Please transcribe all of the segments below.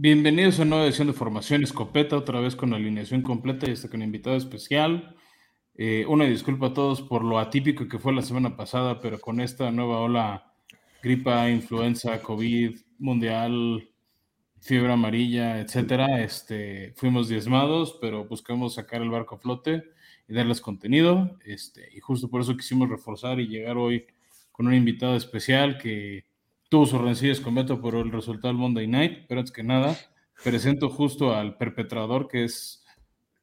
Bienvenidos a una nueva edición de Formación Escopeta, otra vez con alineación completa y hasta con invitado especial. Eh, una disculpa a todos por lo atípico que fue la semana pasada, pero con esta nueva ola, gripa, influenza, COVID, mundial, fiebre amarilla, etcétera, este, fuimos diezmados, pero buscamos sacar el barco a flote y darles contenido. Este, y justo por eso quisimos reforzar y llegar hoy con un invitado especial que tuvo sus rencillas con Beto por el resultado del Monday Night, pero antes que nada, presento justo al perpetrador que es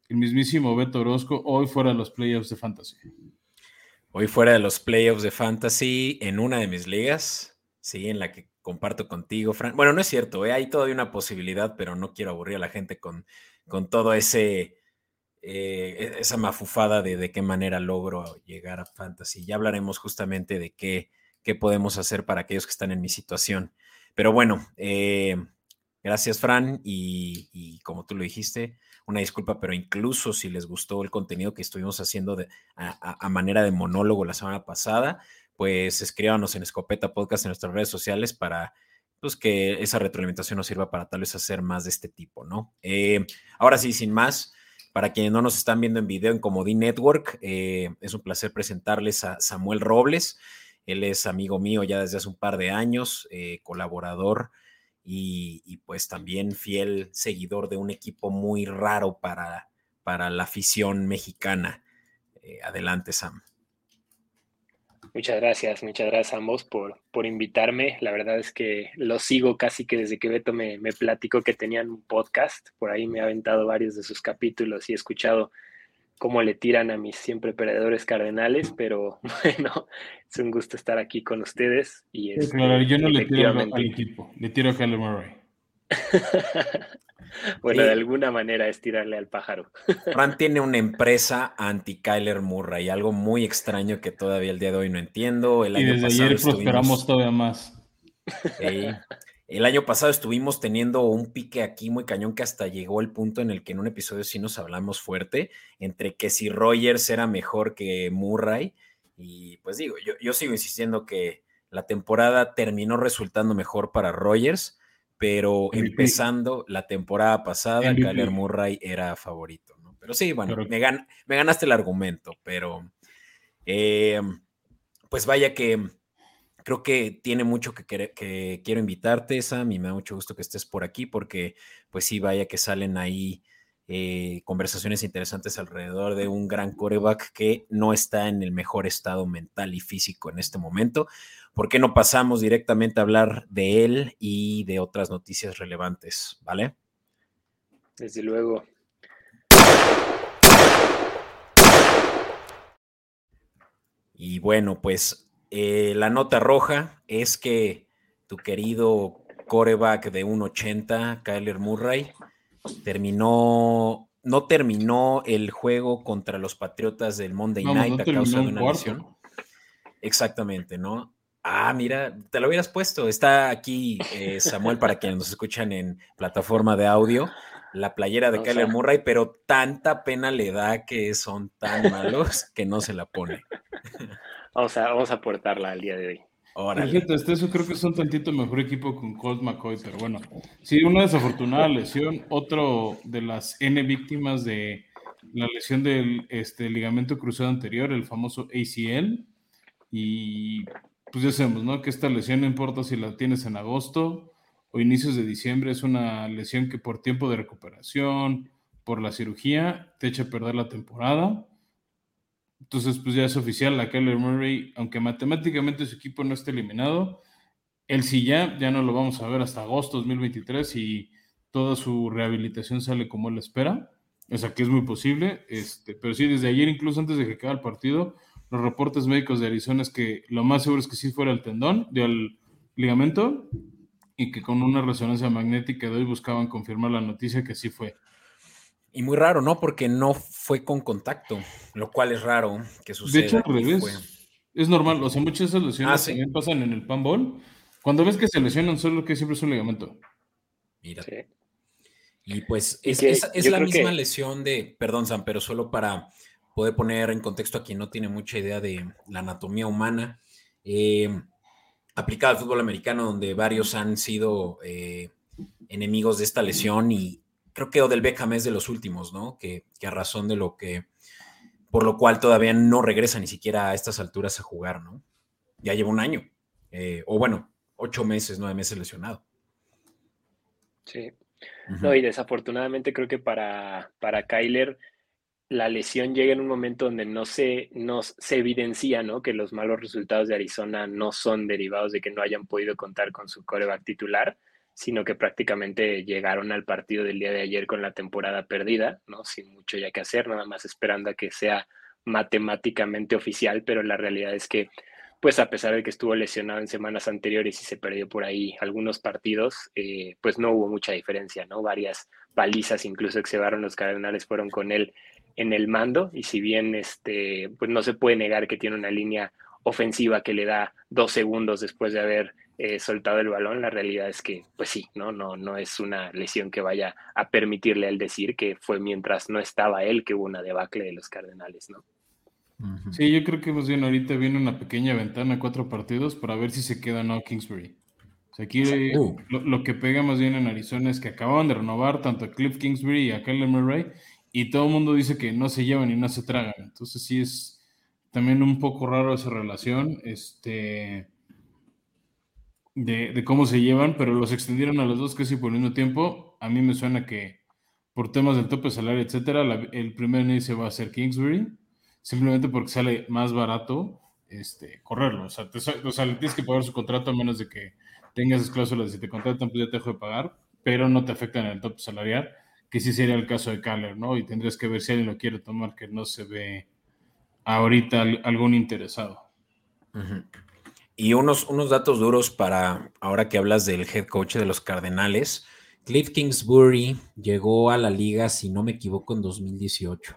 el mismísimo Beto Orozco, hoy fuera de los playoffs de Fantasy. Hoy fuera de los playoffs de Fantasy en una de mis ligas, sí, en la que comparto contigo, Fran. Bueno, no es cierto, ¿eh? hay todavía una posibilidad, pero no quiero aburrir a la gente con, con todo ese... Eh, e-, esa mafufada de de qué manera logro llegar a Fantasy. Ya hablaremos justamente de qué, qué podemos hacer para aquellos que están en mi situación. Pero bueno, eh, gracias Fran y, como tú lo dijiste, una disculpa, pero incluso si les gustó el contenido que estuvimos haciendo de, a, manera de monólogo la semana pasada, pues escríbanos en Escopeta Podcast en nuestras redes sociales para pues, que esa retroalimentación nos sirva para tal vez hacer más de este tipo, ¿no? Eh, ahora sí, sin más, para quienes no nos están viendo en video en Comodín Network, eh, es un placer presentarles a Samuel Robles. Él es amigo mío ya desde hace un par de años, eh, colaborador y, pues también fiel seguidor de un equipo muy raro para, para la afición mexicana. Eh, adelante, Sam. Muchas gracias, muchas gracias a ambos por, por invitarme. La verdad es que lo sigo casi que desde que Beto me, me platicó que tenían un podcast. Por ahí me ha aventado varios de sus capítulos y he escuchado cómo le tiran a mis siempre perdedores cardenales, pero bueno, es un gusto estar aquí con ustedes. Y es, claro, yo no le tiro al equipo, le tiro a Kyler Murray. bueno, de alguna manera es tirarle al pájaro. Fran tiene una empresa anti Kyler Murray, algo muy extraño que todavía el día de hoy no entiendo. El y desde ayer prosperamos todavía más. El año pasado estuvimos teniendo un pique aquí muy cañón que hasta llegó el punto en el que en un episodio sí nos hablamos fuerte entre que si Rogers era mejor que Murray. Y pues digo, yo, sigo insistiendo que la temporada terminó resultando mejor para Rogers, pero empezando la temporada pasada, Kyler Murray era favorito. ¿no? Pero sí, bueno, me, me, ganaste el argumento, pero eh, pues vaya que creo que tiene mucho que, que, quiero invitarte, Sam, y me da mucho gusto que estés por aquí porque, pues sí, vaya que salen ahí eh, conversaciones interesantes alrededor de un gran coreback que no está en el mejor estado mental y físico en este momento. ¿Por qué no pasamos directamente a hablar de él y de otras noticias relevantes? ¿Vale? Desde luego. Y bueno, pues eh, la nota roja es que tu querido coreback de 1.80, Kyler Murray, terminó, no terminó el juego contra los Patriotas del Monday Night a causa de una lesión. Exactamente, ¿no? Ah, mira, te lo hubieras puesto. Está aquí eh, Samuel para quienes nos escuchan en plataforma de audio, la playera de Kyler Murray, pero tanta pena le da que son tan malos que no se la pone. Vamos a, vamos a aportarla al día de hoy. Fíjate, este, eso creo que es un tantito mejor equipo con Colt McCoy, pero bueno, sí, una desafortunada lesión, otro de las N víctimas de la lesión del este, ligamento cruzado anterior, el famoso ACL, y pues ya sabemos, ¿no? Que esta lesión no importa si la tienes en agosto o inicios de diciembre, es una lesión que por tiempo de recuperación, por la cirugía, te echa a perder la temporada. Entonces, pues ya es oficial, la Kyler Murray, aunque matemáticamente su equipo no esté eliminado, él sí ya, ya no lo vamos a ver hasta agosto 2023 y toda su rehabilitación sale como él espera. O sea, que es muy posible. Este, pero sí, desde ayer, incluso antes de que acabe el partido, los reportes médicos de Arizona es que lo más seguro es que sí fuera el tendón, del ligamento, y que con una resonancia magnética de hoy buscaban confirmar la noticia que sí fue. Y muy raro, ¿no? Porque no fue con contacto, lo cual es raro que suceda. De hecho, al revés. Es normal, o sea, muchas de esas lesiones ah, también pasan en el panball. Cuando ves que se lesionan solo que siempre es un ligamento. Mira. Y pues es, la misma lesión de, perdón Sam, pero solo para poder poner en contexto a quien no tiene mucha idea de la anatomía humana, eh, aplicada al fútbol americano, donde varios han sido eh, enemigos de esta lesión y creo que Odell Beckham es de los últimos, ¿no? Que, a razón de lo que, por lo cual todavía no regresa ni siquiera a estas alturas a jugar, ¿no? Ya lleva un año, eh, o bueno, ocho meses, nueve meses lesionado. Sí. No, y desafortunadamente creo que para, para Kyler la lesión llega en un momento donde no se, no, se evidencia ¿no? que los malos resultados de Arizona no son derivados de que no hayan podido contar con su coreback titular, sino que prácticamente llegaron al partido del día de ayer con la temporada perdida, ¿no? sin mucho ya que hacer, nada más esperando a que sea matemáticamente oficial, pero la realidad es que pues a pesar de que estuvo lesionado en semanas anteriores y se perdió por ahí algunos partidos, eh, pues no hubo mucha diferencia, ¿no? Varias palizas incluso que se llevaron los Cardenales fueron con él en el mando y si bien este, pues no se puede negar que tiene una línea ofensiva que le da dos segundos después de haber eh, soltado el balón, la realidad es que, pues sí, ¿no? No, no es una lesión que vaya a permitirle al decir que fue mientras no estaba él que hubo una debacle de los Cardenales, ¿no? Sí, yo creo que más bien ahorita viene una pequeña ventana, cuatro partidos, para ver si se queda o no Kingsbury. O sea, aquí uh. lo, que pega más bien en Arizona es que acaban de renovar tanto a Cliff Kingsbury y a Kyler Murray, y todo el mundo dice que no se llevan y no se tragan. Entonces sí es también un poco raro esa relación, este, de, cómo se llevan, pero los extendieron a los dos casi por el mismo tiempo. A mí me suena que por temas del tope salario, etcétera, el primer inicio va a ser Kingsbury simplemente porque sale más barato este, correrlo. O sea, o sea, le tienes que pagar su contrato a menos de que tengas esas cláusulas. Si te contratan, pues ya te dejo de pagar, pero no te afectan en el top salarial, que sí sería el caso de Caller, ¿no? Y tendrías que ver si alguien lo quiere tomar, que no se ve ahorita algún interesado. Y unos, unos datos duros para ahora que hablas del head coach de los Cardenales. Cliff Kingsbury llegó a la liga, si no me equivoco, en 2018.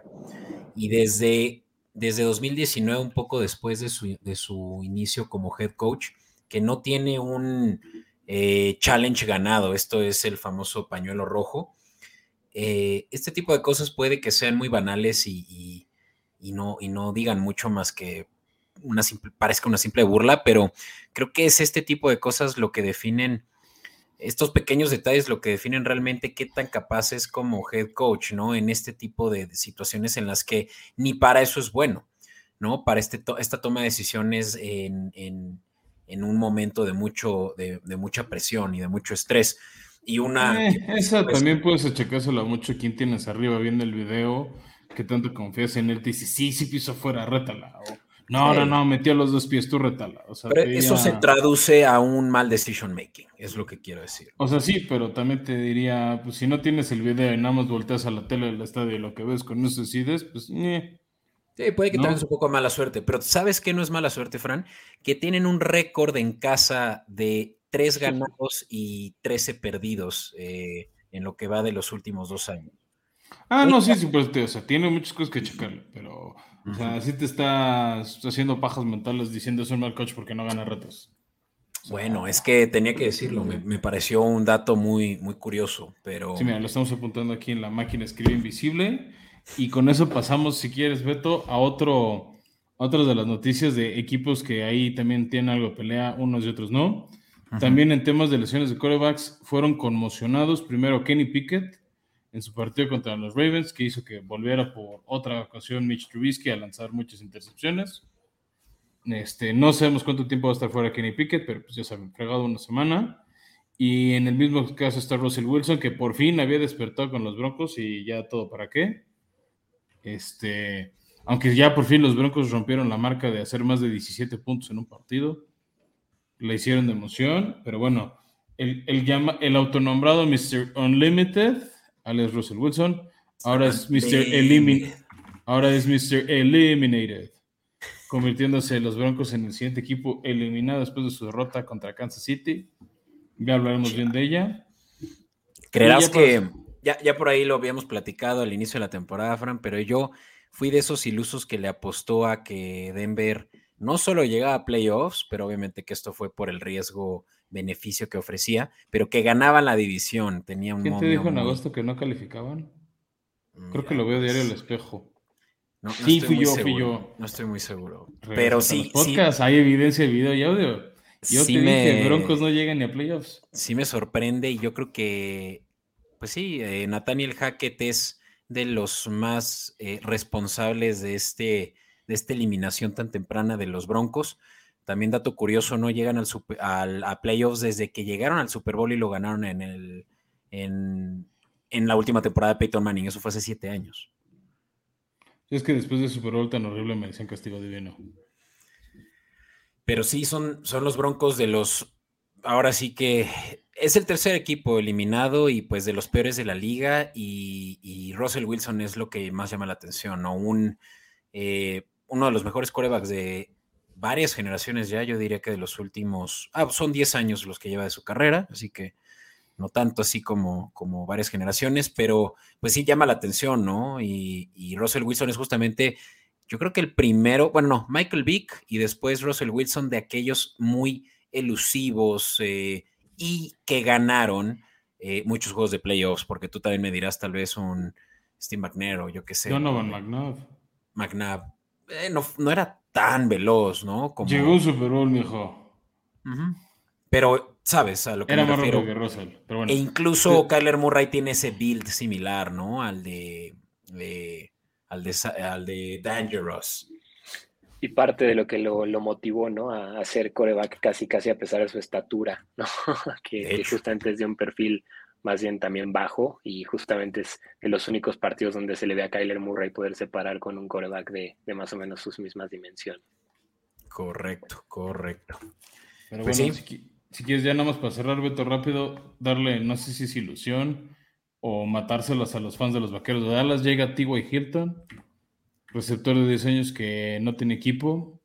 Y desde desde 2019, un poco después de su, inicio como head coach, que no tiene un eh, challenge ganado, esto es el famoso pañuelo rojo. Eh, este tipo de cosas puede que sean muy banales y, no, y no digan mucho más que una simple, parezca una simple burla, pero creo que es este tipo de cosas lo que definen, estos pequeños detalles lo que definen realmente qué tan capaz es como head coach, ¿no? En este tipo de, situaciones en las que ni para eso es bueno, ¿no? Para este esta toma de decisiones en, un momento de, mucho, de, mucha presión y de mucho estrés. Y una... Eh, esa también puedes achacárselo a mucho quien tienes arriba viendo el video, que tanto confías en él, te dice, sí, sí piso afuera, rétala. No, no, no, metió los dos pies, tú retala. pero eso se traduce a un mal decision making, es lo que quiero decir. O sea, sí, pero también te diría, pues si no tienes el video y nada más volteas a la tele del estadio y lo que ves con eso decides, pues... Sí, puede que tengas un poco mala suerte, pero ¿sabes qué no es mala suerte, Fran? Que tienen un récord en casa de tres ganados y trece perdidos eh, en lo que va de los últimos dos años. Ah, no, sí, sí, pues, o sea, tiene muchas cosas que checarle, pero o sea, así te estás haciendo pajas mentales diciendo es un mal coach porque no gana retos. bueno, es que tenía que decirlo, me, pareció un dato muy, muy curioso, pero... Sí, mira, lo estamos apuntando aquí en la máquina escribe invisible y con eso pasamos, si quieres, Beto, a otro, otras de las noticias de equipos que ahí también tienen algo de pelea, unos y otros no. También en temas de lesiones de corebacks fueron conmocionados primero Kenny Pickett, en su partido contra los Ravens, que hizo que volviera por otra ocasión Mitch Trubisky a lanzar muchas intercepciones. Este, no sabemos cuánto tiempo va a estar fuera Kenny Pickett, pero pues ya saben, fregado una semana. Y en el mismo caso está Russell Wilson, que por fin había despertado con los Broncos y ya todo para qué. Este, aunque ya por fin los Broncos rompieron la marca de hacer más de 17 puntos en un partido. Le hicieron de emoción, pero bueno, el, el, llama, el autonombrado Mr. Unlimited Alex Russell Wilson. Ahora es Mr. Ahora es Mr. Eliminated, convirtiéndose los Broncos en el siguiente equipo eliminado después de su derrota contra Kansas City. Ya hablaremos bien de ella. Creerás que ya, ya por ahí lo habíamos platicado al inicio de la temporada, Fran, pero yo fui de esos ilusos que le apostó a que Denver no solo llegaba a playoffs, pero obviamente que esto fue por el riesgo beneficio que ofrecía, pero que ganaban la división. Tenía un ¿Quién te dijo en agosto que no calificaban? Mm, Creo que lo veo diario al espejo. sí, fui yo, fui yo. No estoy muy seguro. pero sí. podcast hay evidencia de video y audio. Yo te dije, Broncos no llegan ni a playoffs. Sí me sorprende y yo creo que, pues sí, eh, Nathaniel Hackett es de los más eh, responsables de, este, de esta eliminación tan temprana de los Broncos. También dato curioso, no llegan al, a playoffs desde que llegaron al Super Bowl y lo ganaron en, el, en, en la última temporada de Peyton Manning. Eso fue hace siete años. Es que después de Super Bowl tan horrible me decían castigo divino. Pero sí, son, son los Broncos de los. Ahora sí que es el tercer equipo eliminado y pues de los peores de la liga. Y, Russell Wilson es lo que más llama la atención, ¿no? Un, eh, uno de los mejores corebacks de varias generaciones ya, yo diría que de los últimos. Ah, son 10 años los que lleva de su carrera, así que no tanto así como, como varias generaciones, pero pues sí llama la atención, ¿no? Y, y Russell Wilson es justamente yo creo que el primero, bueno, no, Michael Vick y después Russell Wilson de aquellos muy elusivos eh, y que ganaron eh, muchos juegos de playoffs, porque tú también me dirás tal vez un Steve McNair o yo qué sé. Donovan McNabb. McNabb. Eh, no, no, era tan veloz, ¿no? Como... Llegó un Super Bowl, mijo. Pero, ¿sabes? A lo que me refiero. E incluso Kyler Murray tiene ese build similar, ¿no? Al de al de, al de Dangerous. Y parte de lo que lo, motivó, ¿no? A hacer coreback casi, casi a pesar de su estatura, ¿no? que, justamente es de un perfil más bien también bajo y justamente es de los únicos partidos donde se le ve a Kyler Murray poder separar con un coreback de, más o menos sus mismas dimensiones. Correcto, correcto. Pero pues bueno, si, si, quieres ya nada más para cerrar, Beto, rápido, darle, no sé si es ilusión o matárselos a los fans de los vaqueros de Dallas. Llega T.Y. Hilton, receptor de diseños que no tiene equipo.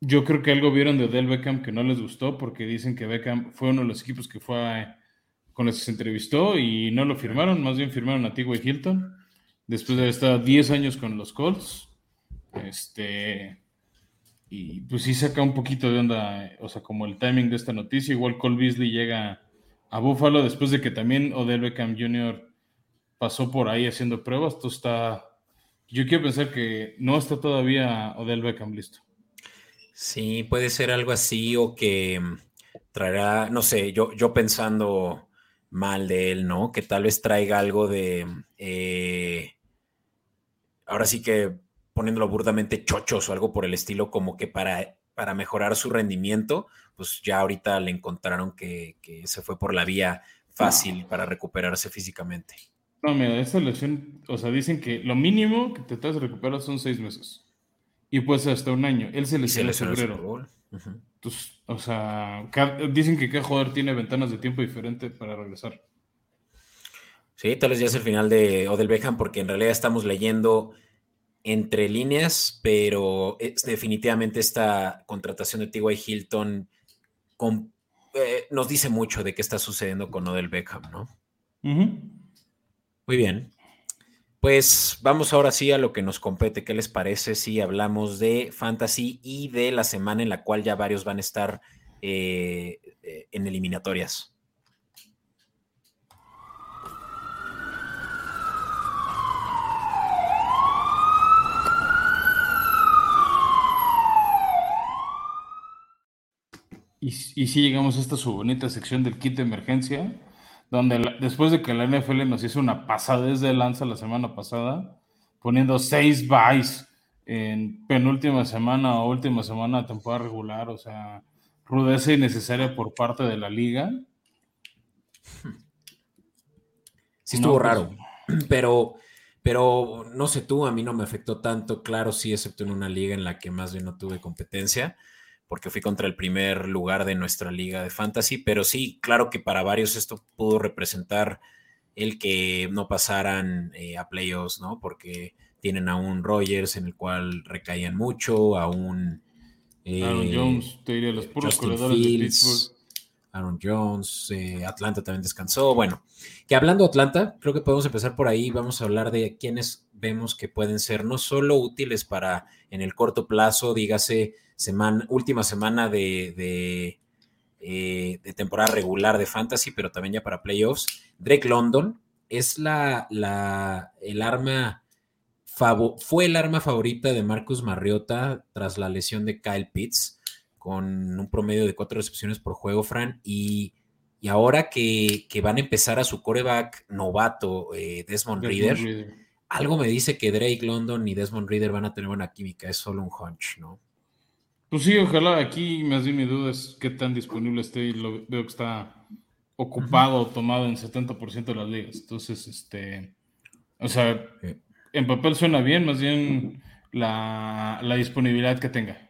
Yo creo que algo vieron de Odell Beckham que no les gustó porque dicen que Beckham fue uno de los equipos que fue con los que se entrevistó y no lo firmaron, más bien firmaron a T.Y. Hilton después de estar 10 años con los Colts. Este, y pues sí saca un poquito de onda, o sea, como el timing de esta noticia. Igual Cole Beasley llega a Buffalo después de que también Odell Beckham Jr. pasó por ahí haciendo pruebas. Esto está. Yo quiero pensar que no está todavía Odell Beckham listo. Sí, puede ser algo así o que traerá, no sé, yo, yo pensando mal de él, ¿no? Que tal vez traiga algo de. Eh, ahora sí que poniéndolo burdamente chochos o algo por el estilo, como que para, para mejorar su rendimiento pues ya ahorita le encontraron que, se fue por la vía fácil para recuperarse físicamente. No, mira, esta lesión, o sea, dicen que lo mínimo que te estás recuperar son seis meses. Y pues hasta un año. Él se lesionó en febrero. Entonces, o sea, dicen que cada jugador tiene ventanas de tiempo diferente para regresar. Sí, tal vez ya es el final de Odell Beckham, porque en realidad estamos leyendo entre líneas, pero es definitivamente esta contratación de T.Y. Hilton eh, nos dice mucho de qué está sucediendo con Odell Beckham, ¿no? Muy bien. Pues vamos ahora sí a lo que nos compete. ¿Qué les parece si hablamos de fantasy y de la semana en la cual ya varios van a estar eh, eh, en eliminatorias? Y, y sí llegamos a esta su bonita sección del kit de emergencia, donde después de que la NFL nos hizo una pasada desde lanza la semana pasada, poniendo seis buys en penúltima semana o última semana de temporada regular, o sea, rudeza innecesaria por parte de la liga. Sí estuvo pues, raro, pero, pero no sé tú, a mí no me afectó tanto, claro, sí, excepto en una liga en la que más bien no tuve competencia porque fui contra el primer lugar de nuestra liga de fantasy, pero sí, claro que para varios esto pudo representar el que no pasaran eh, a playoffs, ¿no? Porque tienen a un Rogers en el cual recaían mucho, a un... Eh, Aaron Jones, te diría los puros corredores de Pittsburgh. Aaron Jones, eh, Atlanta también descansó. Bueno, que hablando de Atlanta, creo que podemos empezar por ahí. Vamos a hablar de quienes vemos que pueden ser no solo útiles para en el corto plazo, dígase semana, última semana de, eh, de, temporada regular de Fantasy, pero también ya para playoffs. Drake London es la, la el arma, fue el arma favorita de Marcus Mariota tras la lesión de Kyle Pitts con un promedio de cuatro recepciones por juego, Fran, y, ahora que, van a empezar a su coreback novato, eh, Desmond, Reader, algo me dice que Drake London y Desmond Reader van a tener buena química, es solo un hunch, ¿no? Pues sí, ojalá aquí más bien mi duda es qué tan disponible esté y lo veo que está ocupado, tomado en 70% de las ligas. Entonces, este, o sea, en papel suena bien, más bien la, la disponibilidad que tenga.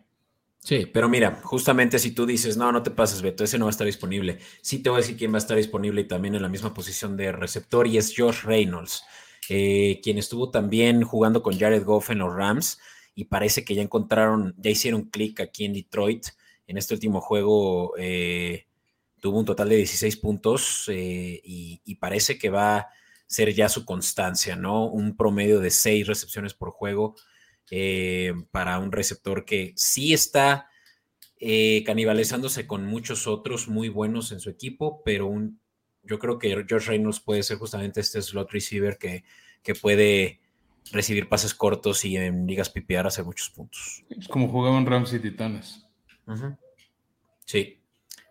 Sí, pero mira, justamente si tú dices, no, no te pases, Beto, ese no va a estar disponible. Sí te voy a decir quién va a estar disponible y también en la misma posición de receptor y es Josh Reynolds, eh, quien estuvo también jugando con Jared Goff en los Rams y parece que ya encontraron, ya hicieron clic aquí en Detroit. En este último juego eh, tuvo un total de 16 puntos eh, y, parece que va a ser ya su constancia, ¿no? Un promedio de 6 recepciones por juego eh, para un receptor que sí está eh, canibalizándose con muchos otros muy buenos en su equipo, pero un, yo creo que George Reynolds puede ser justamente este slot receiver que, que puede recibir pases cortos y en ligas PPR hacer muchos puntos. Es como jugaban Rams y Titanes. Sí.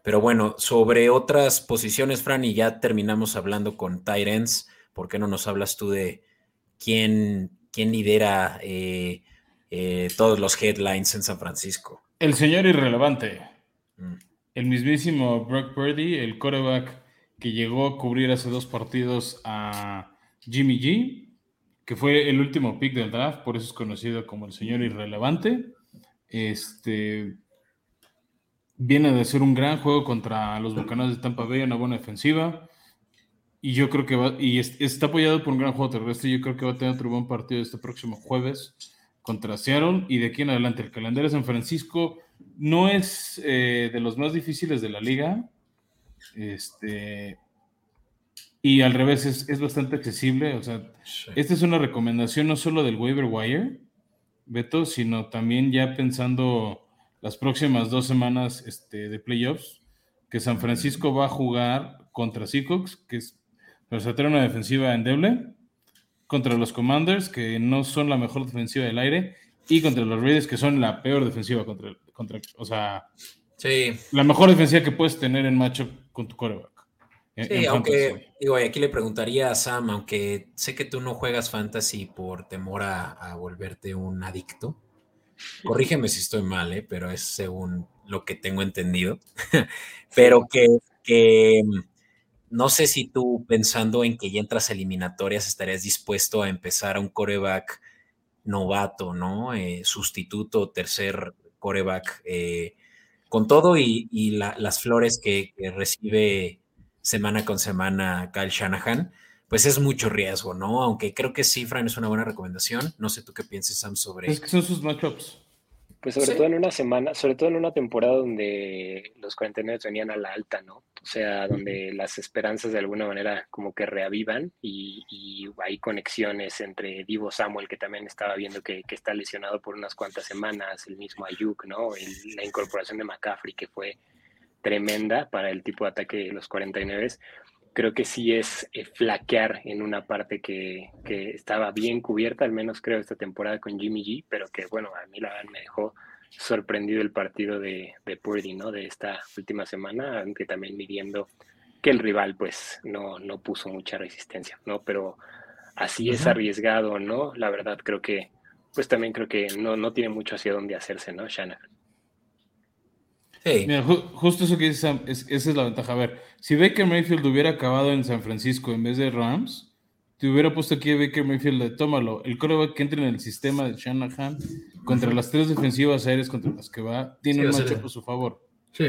Pero bueno, sobre otras posiciones, Fran, y ya terminamos hablando con Tyrants. ¿Por qué no nos hablas tú de quién, quién lidera eh, eh, todos los headlines en San Francisco. El señor irrelevante. Mm. El mismísimo Brock Purdy, el quarterback que llegó a cubrir hace dos partidos a Jimmy G, que fue el último pick del draft, por eso es conocido como el señor irrelevante. Este viene de ser un gran juego contra los Bucaneros de Tampa Bay, una buena defensiva. Y yo creo que va, y está apoyado por un gran juego terrestre. Yo creo que va a tener otro buen partido este próximo jueves contra Seattle y de aquí en adelante el calendario de San Francisco no es eh, de los más difíciles de la liga. Este, y al revés es, bastante accesible. O sea, esta es una recomendación no solo del waiver wire, Beto, sino también ya pensando las próximas dos semanas este, de playoffs, que San Francisco va a jugar contra Seahawks, que es para tener una defensiva endeble contra los Commanders, que no son la mejor defensiva del aire, y contra los Raiders, que son la peor defensiva contra, contra o sea, sí. la mejor defensiva que puedes tener en macho con tu coreback. Sí, aunque, digo, aquí le preguntaría a Sam, aunque sé que tú no juegas fantasy por temor a, volverte un adicto. Corrígeme si estoy mal, ¿eh? pero es según lo que tengo entendido. pero que, que no sé si tú pensando en que ya entras a eliminatorias estarías dispuesto a empezar a un coreback novato, ¿no? Eh, sustituto, tercer coreback, eh, con todo y, las flores que, recibe semana con semana Kyle Shanahan, pues es mucho riesgo, ¿no? Aunque creo que sí, Fran, es una buena recomendación. No sé tú qué pienses, Sam, sobre... Es que son sus matchups. Pues sobre todo en una semana, sobre todo en una temporada donde los 49 venían a la alta, ¿no? O sea, donde las esperanzas de alguna manera como que reavivan y, hay conexiones entre Divo Samuel, que también estaba viendo que, está lesionado por unas cuantas semanas, el mismo Ayuk, ¿no? la incorporación de McCaffrey, que fue tremenda para el tipo de ataque de los 49 creo que sí es eh, flaquear en una parte que, estaba bien cubierta, al menos creo esta temporada con Jimmy G, pero que bueno, a mí la verdad me dejó sorprendido el partido de, de Purdy, ¿no? De esta última semana, aunque también midiendo que el rival pues no, no puso mucha resistencia, ¿no? Pero así es arriesgado, ¿no? La verdad creo que, pues también creo que no, no tiene mucho hacia dónde hacerse, ¿no? Shanahan justo eso que dice Sam, esa es la ventaja. A ver, si Baker Mayfield hubiera acabado en San Francisco en vez de Rams, te hubiera puesto aquí a Baker Mayfield de tómalo. El coreback que entra en el sistema de Shanahan contra las tres defensivas aéreas contra las que va, tiene un matchup a su favor. Sí.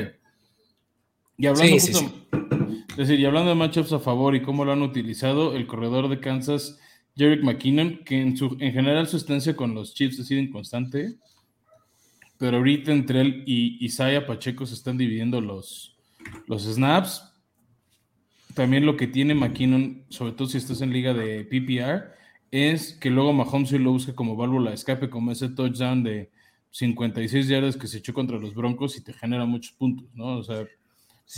Y hablando, es decir, y hablando de matchups a favor y cómo lo han utilizado, el corredor de Kansas, Jerick McKinnon, que en, su, en general su estancia con los Chiefs ha sido inconstante, pero ahorita entre él y Isaiah Pacheco se están dividiendo los, los snaps. También lo que tiene McKinnon, sobre todo si estás en liga de PPR, es que luego Mahomes lo busca como válvula de escape, como ese touchdown de 56 yardas que se echó contra los Broncos y te genera muchos puntos, ¿no? O sea,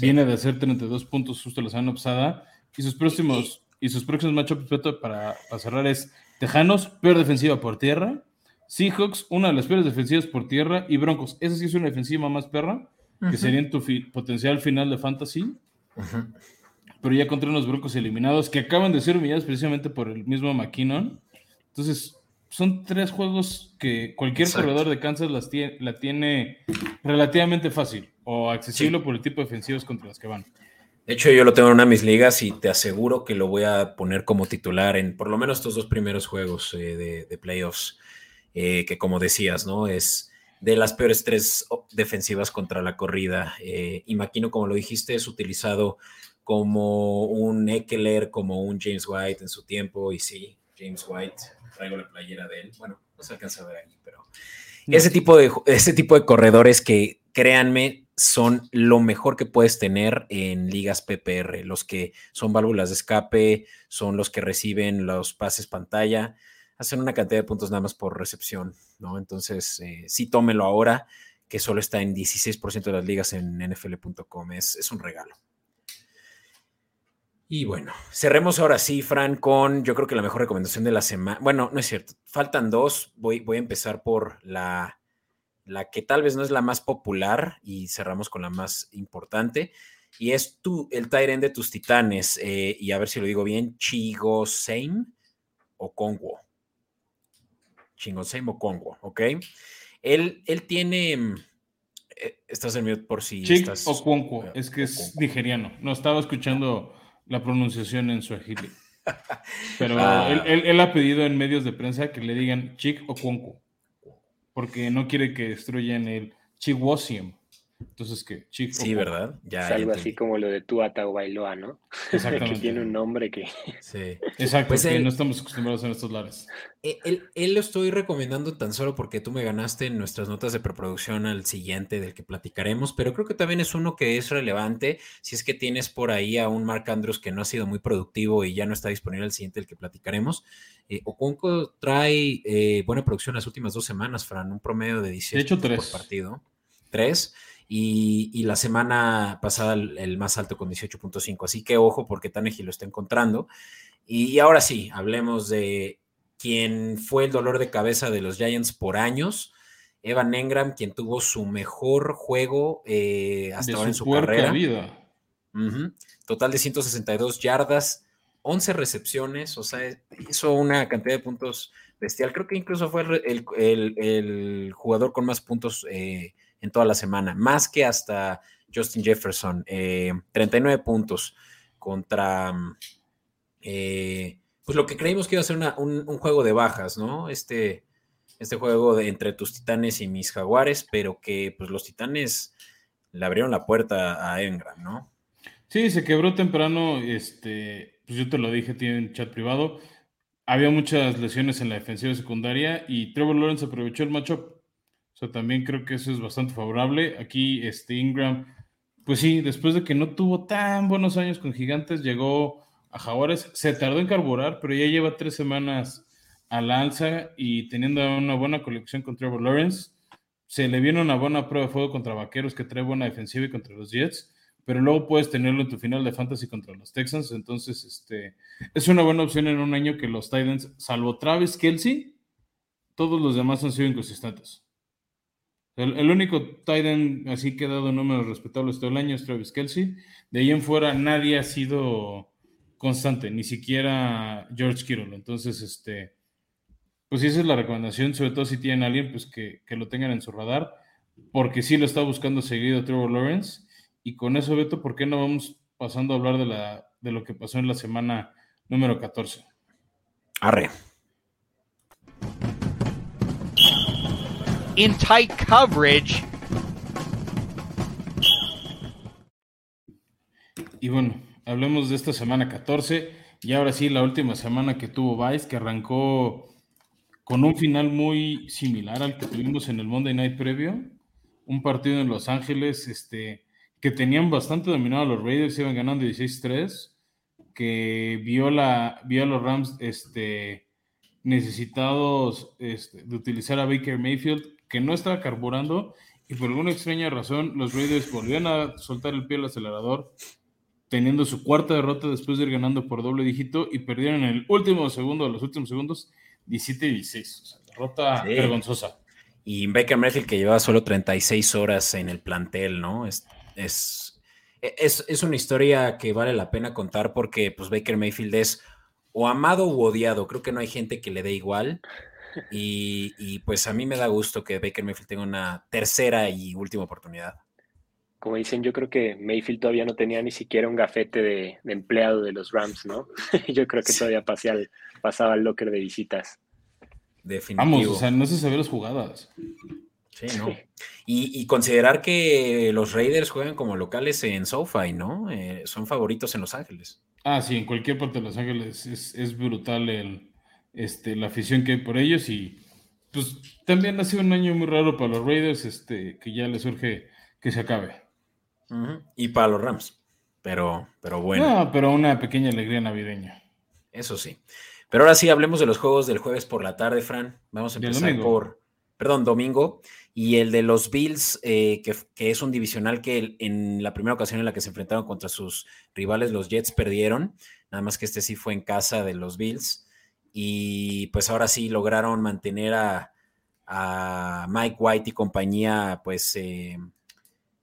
viene de hacer 32 puntos justo la semana pasada y sus próximos y sus próximos matchups para, para cerrar es Tejanos, peor defensiva por tierra, Seahawks, una de las peores defensivas por tierra, y Broncos, esa sí es una defensiva más perra, que serían tu potencial final de fantasy. Pero ya contra unos Broncos eliminados que acaban de ser humillados precisamente por el mismo McKinnon. Entonces, son tres juegos que cualquier corredor de Kansas las tiene, la tiene relativamente fácil o accesible por el tipo de ofensivos contra los que van. De hecho, yo lo tengo en una de mis ligas y te aseguro que lo voy a poner como titular en por lo menos estos dos primeros juegos eh, de, playoffs, eh, que como decías, ¿no? Es de las peores tres defensivas contra la corrida. Eh, imagino, como lo dijiste, es utilizado como un Eckler, como un James White en su tiempo, y sí, James White, traigo la playera de él. Bueno, no se alcanza a ver aquí, pero ese tipo de, ese tipo de corredores que, créanme, son lo mejor que puedes tener en ligas PPR, los que son válvulas de escape, son los que reciben los pases pantalla, hacen una cantidad de puntos nada más por recepción, ¿no? Entonces, eh, sí tómelo ahora, que solo está en 16% de las ligas en nfl.com, es, es un regalo. Y bueno, cerremos ahora sí, Fran, con yo creo que la mejor recomendación de la semana. Bueno, no es cierto, faltan dos. Voy, voy a empezar por la la que tal vez no es la más popular y cerramos con la más importante. Y es tú, el Tyren de tus titanes. Eh, y a ver si lo digo bien, Chigoseim o Congo. Chigoseim o Congo, ¿ok? Él, él tiene. Mm, eh, estás en mute por si. Chig estás, o Congo, es que es nigeriano. No estaba escuchando la pronunciación en su agile. Pero ah. él, él, ha pedido en medios de prensa que le digan Chick o Congo porque no quiere que destruyan el Chihuosium. Entonces, que chico. Sí, ¿verdad? Ya, es algo así como lo de Tuata o Bailoa, ¿no? Exactamente. que tiene un nombre que. Sí. Exacto, pues no estamos acostumbrados en estos lares. Eh, él, lo estoy recomendando tan solo porque tú me ganaste en nuestras notas de preproducción al siguiente del que platicaremos, pero creo que también es uno que es relevante si es que tienes por ahí a un Mark Andrews que no ha sido muy productivo y ya no está disponible el siguiente del que platicaremos. Eh, Oconco trae eh, buena producción las últimas dos semanas, Fran, un promedio de 18 de hecho, tres. por partido. Tres y, la semana pasada el, más alto con 18.5. Así que ojo porque Tanegi lo está encontrando. Y ahora sí, hablemos de quien fue el dolor de cabeza de los Giants por años. Evan Engram, quien tuvo su mejor juego eh, hasta ahora en su carrera. Vida. Total de 162 yardas, 11 recepciones, o sea, hizo una cantidad de puntos bestial. Creo que incluso fue el, jugador con más puntos eh, en toda la semana, más que hasta Justin Jefferson, 39 eh, puntos contra, eh, pues lo que creímos que iba a ser un, juego de bajas, ¿no? Este, este juego de, entre tus titanes y mis jaguares, pero que pues los titanes le abrieron la puerta a Engram, ¿no? Sí, se quebró temprano, este, pues yo te lo dije, tiene un chat privado. Había muchas lesiones en la defensiva secundaria y Trevor Lawrence aprovechó el matchup sea, también creo que eso es bastante favorable. Aquí, este Ingram, pues sí, después de que no tuvo tan buenos años con Gigantes, llegó a Jaguares, se tardó en carburar, pero ya lleva tres semanas a la alza y teniendo una buena colección con Trevor Lawrence. Se le viene una buena prueba de fuego contra Vaqueros que trae buena defensiva y contra los Jets, pero luego puedes tenerlo en tu final de fantasy contra los Texans. Entonces, este es una buena opción en un año que los Titans, salvo Travis Kelsey, todos los demás han sido inconsistentes. El, único Titan así que ha dado números respetables todo el año es Travis Kelsey. De ahí en fuera nadie ha sido constante, ni siquiera George Kittle. Entonces, este, pues esa es la recomendación, sobre todo si tienen a alguien, pues que, lo tengan en su radar, porque sí lo está buscando seguido Trevor Lawrence. Y con eso, Beto, ¿por qué no vamos pasando a hablar de, la, de lo que pasó en la semana número 14? Arre. In tight coverage. Y bueno, hablemos de esta semana 14 y ahora sí la última semana que tuvo Vice, que arrancó con un final muy similar al que tuvimos en el Monday Night previo. Un partido en Los Ángeles este, que tenían bastante dominado a los Raiders, iban ganando 16-3, que vio, la, vio a los Rams este, necesitados este, de utilizar a Baker Mayfield, que no estaba carburando y por alguna extraña razón los Raiders volvieron a soltar el pie al acelerador, teniendo su cuarta derrota después de ir ganando por doble dígito y perdieron en el último segundo de los últimos segundos 17 16. O sea, derrota vergonzosa. Y Baker Mayfield que llevaba solo 36 horas en el plantel, ¿no? Es, es, es, es, una historia que vale la pena contar porque pues Baker Mayfield es o amado u odiado. Creo que no hay gente que le dé igual. Y, y pues a mí me da gusto que Baker Mayfield tenga una tercera y última oportunidad como dicen, yo creo que Mayfield todavía no tenía ni siquiera un gafete de, empleado de los Rams, ¿no? yo creo que todavía pasaba al locker de visitas. Definitivo. Vamos, o sea, no se sabe las jugadas. Sí, ¿no? Y, considerar que los Raiders juegan como locales en SoFi, ¿no? Eh, son favoritos en Los Ángeles. Ah, sí, en cualquier parte de Los Ángeles es, brutal el, este, la afición que hay por ellos y pues también ha sido un año muy raro para los Raiders, este, que ya les surge que se acabe. Y para los Rams. Pero, pero bueno. No, pero una pequeña alegría navideña. Eso sí. Pero ahora sí, hablemos de los juegos del jueves por la tarde, Fran. Vamos a empezar por, perdón, domingo. Y el de los Bills, eh, que, es un divisional que en la primera ocasión en la que se enfrentaron contra sus rivales, los Jets, perdieron. Nada más que este sí fue en casa de los Bills. Y pues ahora sí lograron mantener a, a Mike White y compañía, pues. Eh,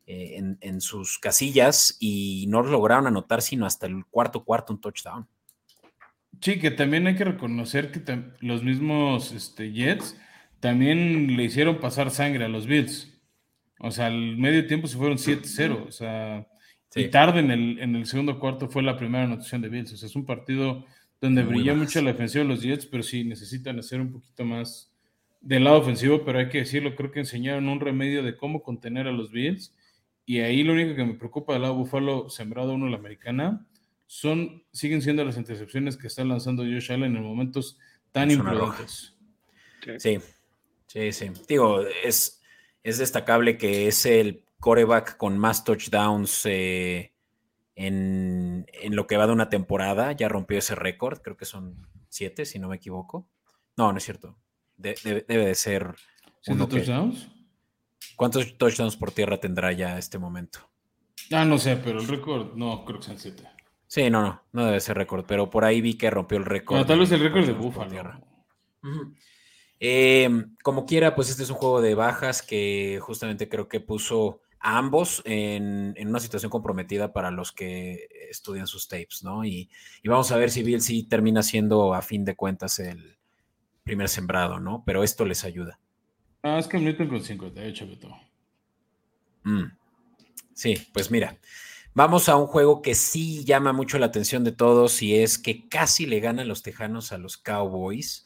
eh, en, sus casillas y no lograron anotar sino hasta el cuarto cuarto un touchdown. Sí, que también hay que reconocer que los mismos este, Jets también le hicieron pasar sangre a los Bills. O sea, al medio tiempo se fueron 7-0. O sea, y tarde en el, en el segundo cuarto fue la primera anotación de Bills. O sea, es un partido donde brilla mucho la defensiva de los Jets, pero sí necesitan hacer un poquito más del lado ofensivo, pero hay que decirlo, creo que enseñaron un remedio de cómo contener a los Bills y ahí lo único que me preocupa del lado Buffalo sembrado uno la americana son, siguen siendo las intercepciones que está lanzando Josh Allen en momentos tan importantes. Sí, sí, sí. Digo, es, es destacable que es el coreback con más touchdowns eh, en, lo que va de una temporada. Ya rompió ese récord, creo que son siete, si no me equivoco. No, no es cierto. debe de ser. ¿Siete touchdowns? ¿Cuántos touchdowns por tierra tendrá ya este momento? Ah, no sé, pero el récord, no, creo que sean siete. Sí, no, no, no debe ser récord, pero por ahí vi que rompió el récord. tal vez el récord de Buffalo. Em, como quiera, pues este es un juego de bajas que justamente creo que puso a ambos en, una situación comprometida para los que estudian sus tapes, ¿no? Y, vamos a ver si Bill sí termina siendo a fin de cuentas el primer sembrado, ¿no? Pero esto les ayuda. Ah, es que Newton con 58, Beto. Mm. Sí, pues mira, vamos a un juego que sí llama mucho la atención de todos y es que casi le ganan los Tejanos a los Cowboys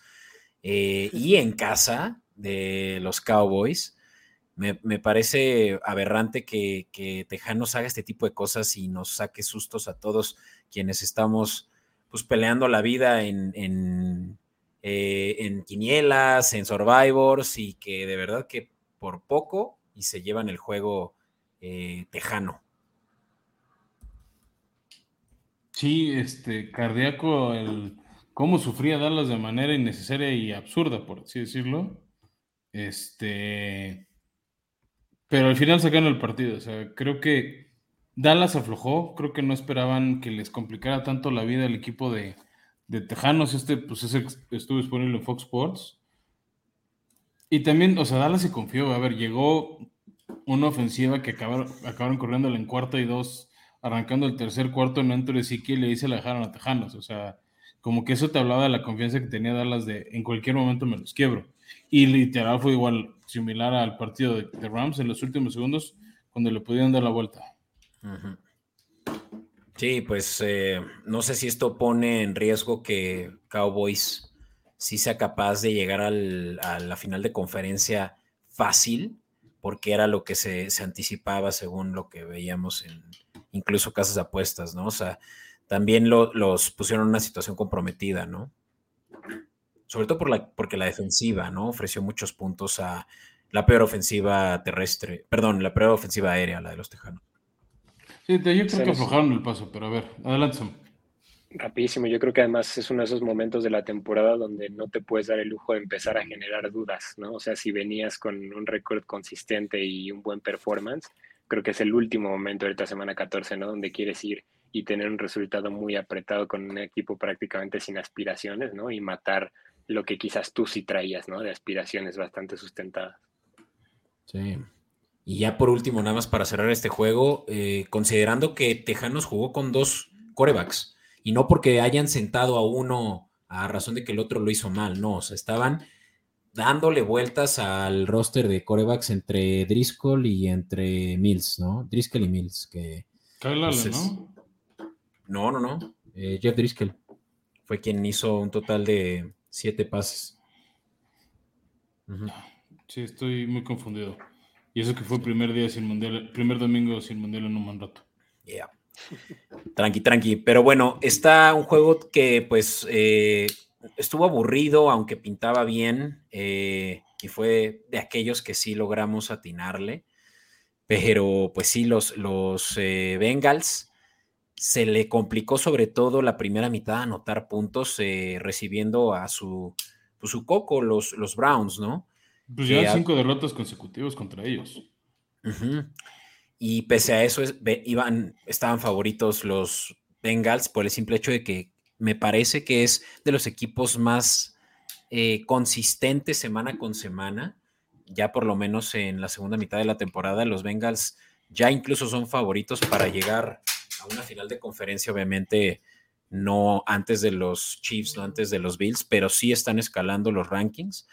eh, y en casa de los Cowboys. Me, parece aberrante que, que, Tejanos haga este tipo de cosas y nos saque sustos a todos quienes estamos pues peleando la vida en, eh, en quinielas, en survivors y que de verdad que por poco y se llevan el juego eh, tejano. Sí, este cardíaco, el cómo sufría Dallas de manera innecesaria y absurda, por así decirlo. Este, pero al final sacaron el partido. O sea, creo que Dallas aflojó, creo que no esperaban que les complicara tanto la vida el equipo de, de Tejanos, este pues ese estuvo disponible en Fox Sports. Y también, o sea, Dallas se confió. A ver, llegó una ofensiva que acabaron, acabaron corriéndola en cuarto y dos, arrancando el tercer cuarto en entre y le dice la dejaron a Tejanos. O sea, como que eso te hablaba de la confianza que tenía Dallas de en cualquier momento me los quiebro. Y literal fue igual, similar al partido de, Rams en los últimos segundos, cuando le pudieron dar la vuelta. Sí, pues eh, no sé si esto pone en riesgo que Cowboys sí sea capaz de llegar a la final de conferencia fácil, porque era lo que se, anticipaba según lo que veíamos en incluso casas de apuestas, ¿no? O sea, también los pusieron en una situación comprometida, ¿no? Sobre todo por la, porque la defensiva, ¿no? Ofreció muchos puntos a la peor ofensiva terrestre, perdón, la peor ofensiva aérea, la de los Tejanos. Sí, yo creo que aflojaron el paso, pero a ver, adelante Rapidísimo, yo creo que además es uno de esos momentos de la temporada donde no te puedes dar el lujo de empezar a generar dudas, ¿no? O sea, si venías con un récord consistente y un buen performance, creo que es el último momento de esta semana 14, ¿no? Donde quieres ir y tener un resultado muy apretado con un equipo prácticamente sin aspiraciones, ¿no? Y matar lo que quizás tú sí traías, ¿no? De aspiraciones bastante sustentadas. Sí. Y ya por último, nada más para cerrar este juego, eh, considerando que Tejanos jugó con dos corebacks y no porque hayan sentado a uno a razón de que el otro lo hizo mal, no, o sea, estaban dándole vueltas al roster de corebacks entre Driscoll y entre Mills, ¿no? Driscoll y Mills, que... Kyle Allen, ¿no? No, no, no. Eh, Jeff Driscoll fue quien hizo un total de siete pases. Sí, estoy muy confundido. Y eso que fue el primer día sin mundial, primer domingo sin mundial en un mandato. Yeah. Tranqui, tranqui. Pero bueno, está un juego que pues eh, estuvo aburrido, aunque pintaba bien. Eh, y fue de aquellos que sí logramos atinarle. Pero pues sí, los, los eh, Bengals se le complicó sobre todo la primera mitad anotar puntos recibiendo a su, pues, su coco, los, los Browns, ¿no? Pues ya cinco derrotas consecutivas contra ellos. Y pese a eso, iban, estaban favoritos los Bengals por el simple hecho de que me parece que es de los equipos más eh, consistentes semana con semana. Ya por lo menos en la segunda mitad de la temporada, los Bengals ya incluso son favoritos para llegar a una final de conferencia, obviamente no antes de los Chiefs, no antes de los Bills, pero sí están escalando los rankings.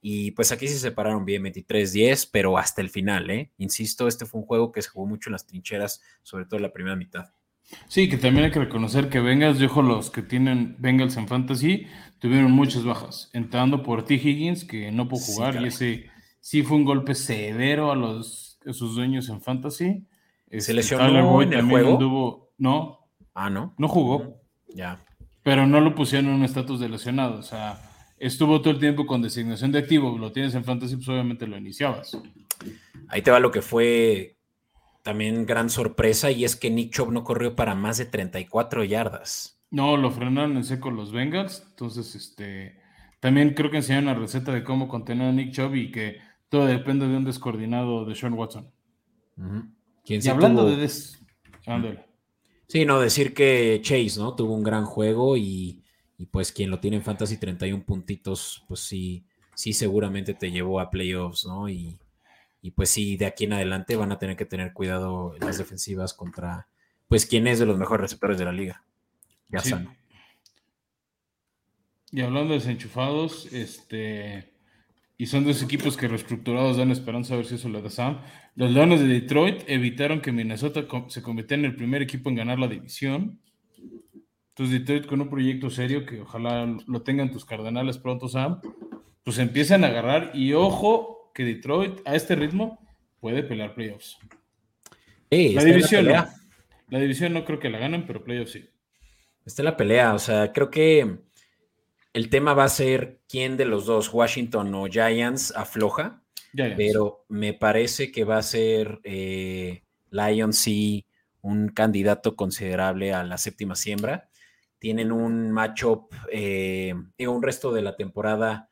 Y pues aquí se separaron bien 23-10, pero hasta el final, ¿eh? Insisto, este fue un juego que se jugó mucho en las trincheras, sobre todo en la primera mitad. Sí, que también hay que reconocer que Bengals, yo los que tienen Bengals en Fantasy, tuvieron muchas bajas, entrando por T. Higgins, que no pudo jugar, y ese sí fue un golpe severo a, los, sus dueños en Fantasy. ¿Se este, lesionó en el juego? no. Ah, ¿no? No jugó. Ya. Pero no lo pusieron en un estatus de lesionado, o sea estuvo todo el tiempo con designación de activo, lo tienes en Fantasy, pues obviamente lo iniciabas. Ahí te va lo que fue también gran sorpresa y es que Nick Chubb no corrió para más de 34 yardas. No, lo frenaron en seco los Bengals, entonces este también creo que enseñaron una receta de cómo contener a Nick Chubb y que todo depende de un descoordinado de Sean Watson. Y hablando de des... Sí, no, decir que Chase, ¿no? Tuvo un gran juego y y pues quien lo tiene en Fantasy 31 puntitos, pues sí, sí seguramente te llevó a playoffs, ¿no? Y, pues sí, de aquí en adelante van a tener que tener cuidado en las defensivas contra, pues, quién es de los mejores receptores de la liga. Ya sí. Y hablando de desenchufados, este, y son dos equipos que reestructurados dan esperanza a ver si eso le da Sam. Los Leones de Detroit evitaron que Minnesota se convirtiera en el primer equipo en ganar la división. Entonces, Detroit con un proyecto serio que ojalá lo tengan tus cardenales pronto, Sam, pues empiezan a agarrar y ojo que Detroit a este ritmo puede pelear playoffs. la división no. La división no creo que la ganen, pero playoffs sí. Está la pelea, o sea, creo que el tema va a ser quién de los dos, Washington o Giants, afloja. Pero me parece que va a ser eh, Lions sí un candidato considerable a la séptima siembra tienen un matchup, eh, un resto de la temporada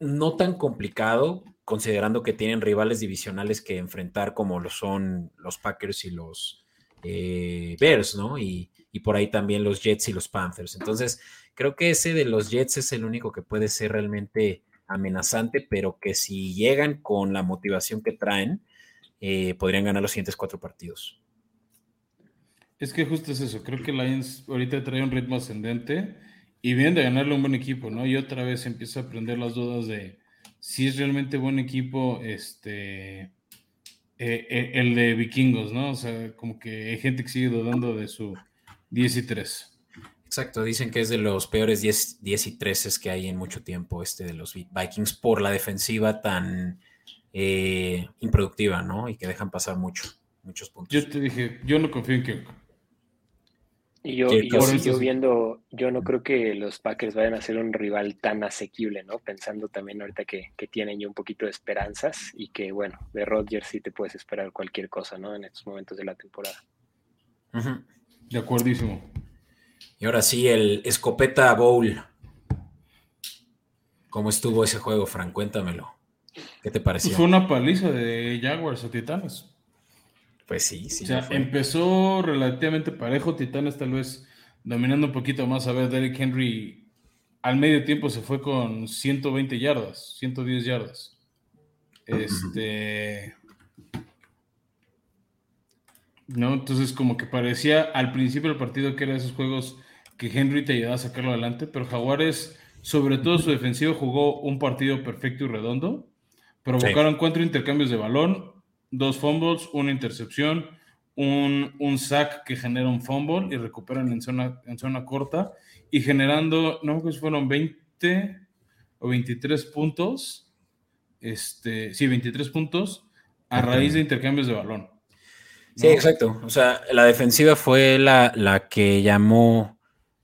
no tan complicado, considerando que tienen rivales divisionales que enfrentar como lo son los Packers y los eh, Bears, ¿no? Y, por ahí también los Jets y los Panthers. Entonces, creo que ese de los Jets es el único que puede ser realmente amenazante, pero que si llegan con la motivación que traen, eh, podrían ganar los siguientes cuatro partidos. Es que justo es eso. Creo que Lions ahorita trae un ritmo ascendente y viene de ganarle un buen equipo, ¿no? Y otra vez empieza a aprender las dudas de si es realmente buen equipo este eh, eh, el de vikingos, ¿no? O sea, como que hay gente que sigue dudando de su 10 y 3. Exacto, dicen que es de los peores 10, 10 y 13 que hay en mucho tiempo este de los Vikings por la defensiva tan eh, improductiva, ¿no? Y que dejan pasar mucho, muchos puntos. Yo te dije, yo no confío en que y yo, yo, viendo, yo no creo que los Packers vayan a ser un rival tan asequible, ¿no? Pensando también ahorita que, tienen ya un poquito de esperanzas y que, bueno, de Rodgers sí te puedes esperar cualquier cosa, ¿no? En estos momentos de la temporada. De acuerdísimo. Y ahora sí, el Escopeta Bowl. ¿Cómo estuvo ese juego, Frank? Cuéntamelo. ¿Qué te pareció? Fue una paliza de Jaguars a Titanes. Pues sí, sí. O sea, empezó relativamente parejo. Titanes tal vez dominando un poquito más. A ver, Derek Henry al medio tiempo se fue con 120 yardas, 110 yardas. Este. ¿No? Entonces, como que parecía al principio del partido que era esos juegos que Henry te ayudaba a sacarlo adelante, pero Jaguares, sobre todo su defensivo, jugó un partido perfecto y redondo. Provocaron cuatro intercambios de balón, dos fumbles, una intercepción, un, un, sack que genera un fumble y recuperan en zona, en zona corta y generando, no creo que fueron 20 o 23 puntos, este, sí, 23 puntos a raíz de intercambios de balón. Sí, exacto. O sea, la defensiva fue la, la que llamó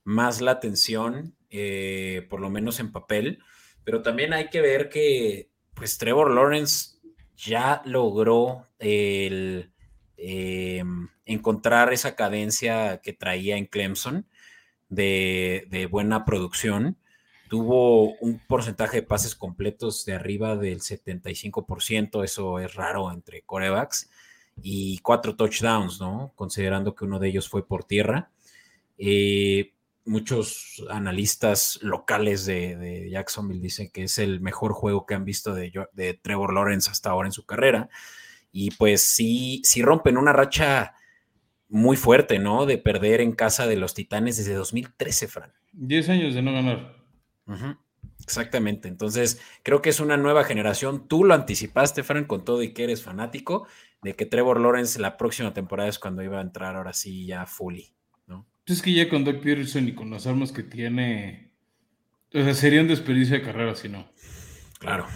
más la atención, eh, por lo menos en papel, pero también hay que ver que, pues, Trevor Lawrence ya logró el, eh, encontrar esa cadencia que traía en Clemson de, buena producción. Tuvo un porcentaje de pases completos de arriba del 75%, eso es raro entre corebacks y cuatro touchdowns, ¿no? Considerando que uno de ellos fue por tierra. Eh, muchos analistas locales de, Jacksonville dicen que es el mejor juego que han visto de, de, Trevor Lawrence hasta ahora en su carrera. Y pues sí, sí rompen una racha muy fuerte, ¿no? De perder en casa de los Titanes desde 2013, Fran. Diez años de no ganar. Exactamente. Entonces, creo que es una nueva generación. Tú lo anticipaste, Fran, con todo y que eres fanático de que Trevor Lawrence la próxima temporada es cuando iba a entrar ahora sí ya fully, ¿no? Pues es que ya con Doug Peterson y con las armas que tiene, o sea, sería un desperdicio de carrera si no. Claro.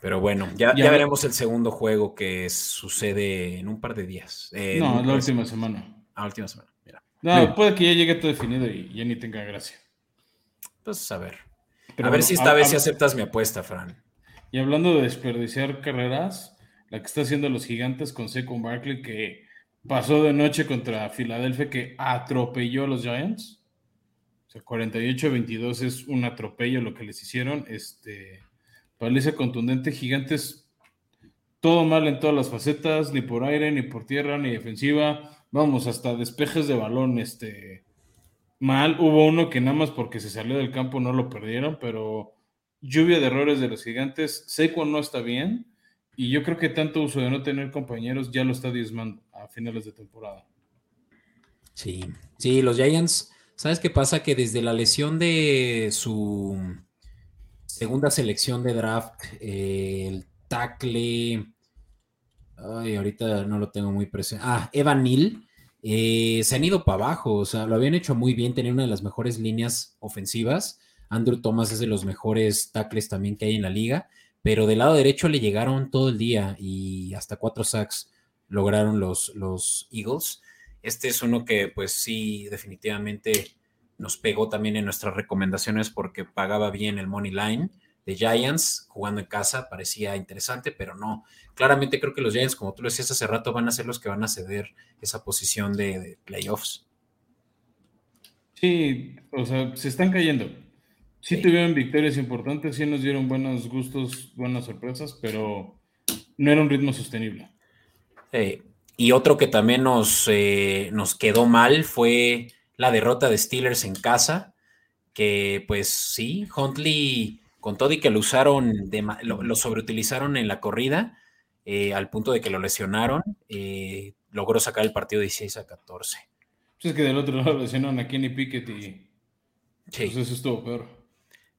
Pero bueno, ya, ya, veremos el segundo juego que sucede en un par de días. Eh, no, la última semana. Ah, última semana, mira. No, puede que ya llegue todo definido y ya ni tenga gracia. Pues a ver. a ver si esta vez si aceptas mi apuesta, Fran. Y hablando de desperdiciar carreras, la que está haciendo los gigantes con Seco Barkley, que pasó de noche contra Filadelfia, que atropelló a los Giants. O sea, 48-22 es un atropello lo que les hicieron. Este, paliza contundente, gigantes, todo mal en todas las facetas, ni por aire, ni por tierra, ni defensiva. Vamos, hasta despejes de balón, este, mal. Hubo uno que nada más porque se salió del campo no lo perdieron, pero lluvia de errores de los gigantes. Seco no está bien y yo creo que tanto uso de no tener compañeros ya lo está diezmando a finales de temporada. Sí, sí, los Giants, ¿sabes qué pasa? Que desde la lesión de su segunda selección de draft, eh, el tackle, ay, ahorita no lo tengo muy presente, ah, Evan Neal, eh, se han ido para abajo, o sea, lo habían hecho muy bien, tener una de las mejores líneas ofensivas. Andrew Thomas es de los mejores tackles también que hay en la liga pero del lado derecho le llegaron todo el día y hasta cuatro sacks lograron los, los Eagles. Este es uno que pues sí, definitivamente nos pegó también en nuestras recomendaciones porque pagaba bien el money line de Giants jugando en casa, parecía interesante, pero no. Claramente creo que los Giants, como tú lo decías hace rato, van a ser los que van a ceder esa posición de playoffs. Sí, o sea, se están cayendo. Sí, tuvieron victorias importantes, sí nos dieron buenos gustos, buenas sorpresas, pero no era un ritmo sostenible. Y otro que también nos, eh, nos quedó mal fue la derrota de Steelers en casa, que pues sí, Huntley, con todo y que lo usaron, de, lo, sobreutilizaron en la corrida, eh, al punto de que lo lesionaron, eh, logró sacar el partido 16 a 14. Pues es que del otro lado lesionaron a Kenny Pickett y sí. pues eso estuvo peor.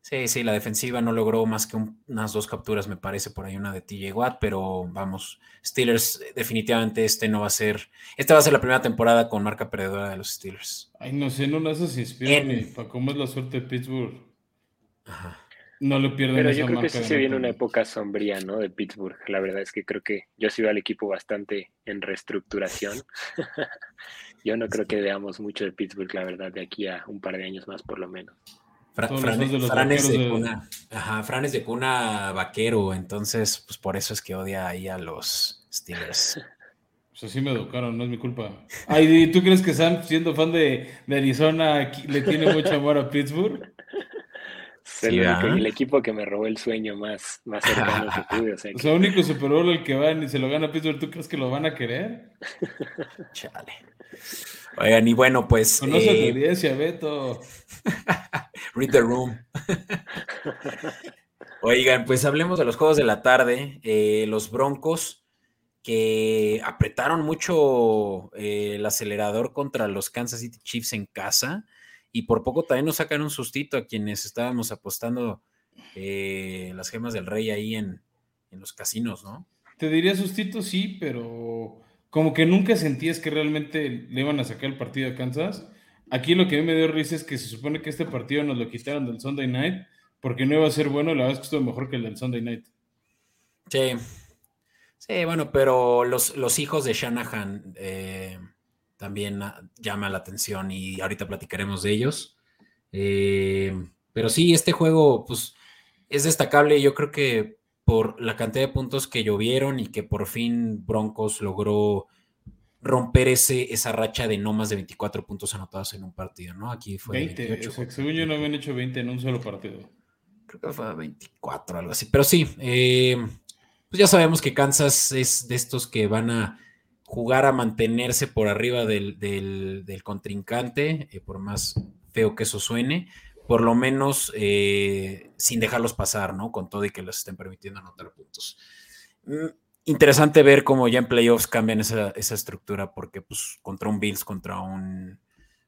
Sí, sí, la defensiva no logró más que unas dos capturas, me parece, por ahí una de TJ Watt, pero vamos, Steelers, eh, definitivamente este no va a ser, esta va a ser la primera temporada con marca perdedora de los Steelers. Ay, no sé, no las inspira para cómo es la suerte de Pittsburgh. Ajá. No lo pierden. Pero yo creo que sí se viene una época sombría, ¿no? De Pittsburgh. La verdad es que creo que yo sigo al equipo bastante en reestructuración. yo no creo que veamos mucho de Pittsburgh, la verdad, de aquí a un par de años más, por lo menos. Fran, es de, cuna, ajá, Fran es de cuna vaquero, entonces, pues por eso es que odia ahí a los Steelers. Pues así me educaron, no es mi culpa. Ay, ¿tú crees que Sam, siendo fan de, Arizona, le tiene mucho amor a Pittsburgh? Sí, el, equipo que me robó el sueño más, más cercano que tuve. O sea, el único Super Bowl el que van y se lo gana Pittsburgh, ¿tú crees que lo van a querer? Chale. Oigan, y bueno, pues. Conoce eh... la evidencia, Beto. Read the room. Oigan, pues hablemos de los juegos de la tarde. Eh, los Broncos que apretaron mucho eh, el acelerador contra los Kansas City Chiefs en casa y por poco también nos sacan un sustito a quienes estábamos apostando eh, las gemas del rey ahí en, en los casinos, ¿no? Te diría sustito, sí, pero como que nunca sentías que realmente le iban a sacar el partido a Kansas. Aquí lo que a mí me dio risa es que se supone que este partido nos lo quitaron del Sunday Night porque no iba a ser bueno, la verdad es que estuvo mejor que el del Sunday Night. Sí. Sí, bueno, pero los, los hijos de Shanahan eh, también llaman la atención y ahorita platicaremos de ellos. Eh, pero sí, este juego, pues, es destacable. Yo creo que por la cantidad de puntos que llovieron y que por fin Broncos logró romper ese, esa racha de no más de 24 puntos anotados en un partido, ¿no? Aquí fue 20, según yo no habían hecho 20 en un solo partido. Creo que fue 24, algo así. Pero sí, eh, pues ya sabemos que Kansas es de estos que van a jugar a mantenerse por arriba del, contrincante, eh, por más feo que eso suene, por lo menos eh, sin dejarlos pasar, ¿no? Con todo y que les estén permitiendo anotar puntos. Mm, interesante ver cómo ya en playoffs cambian esa, estructura, porque pues contra un Bills, contra un,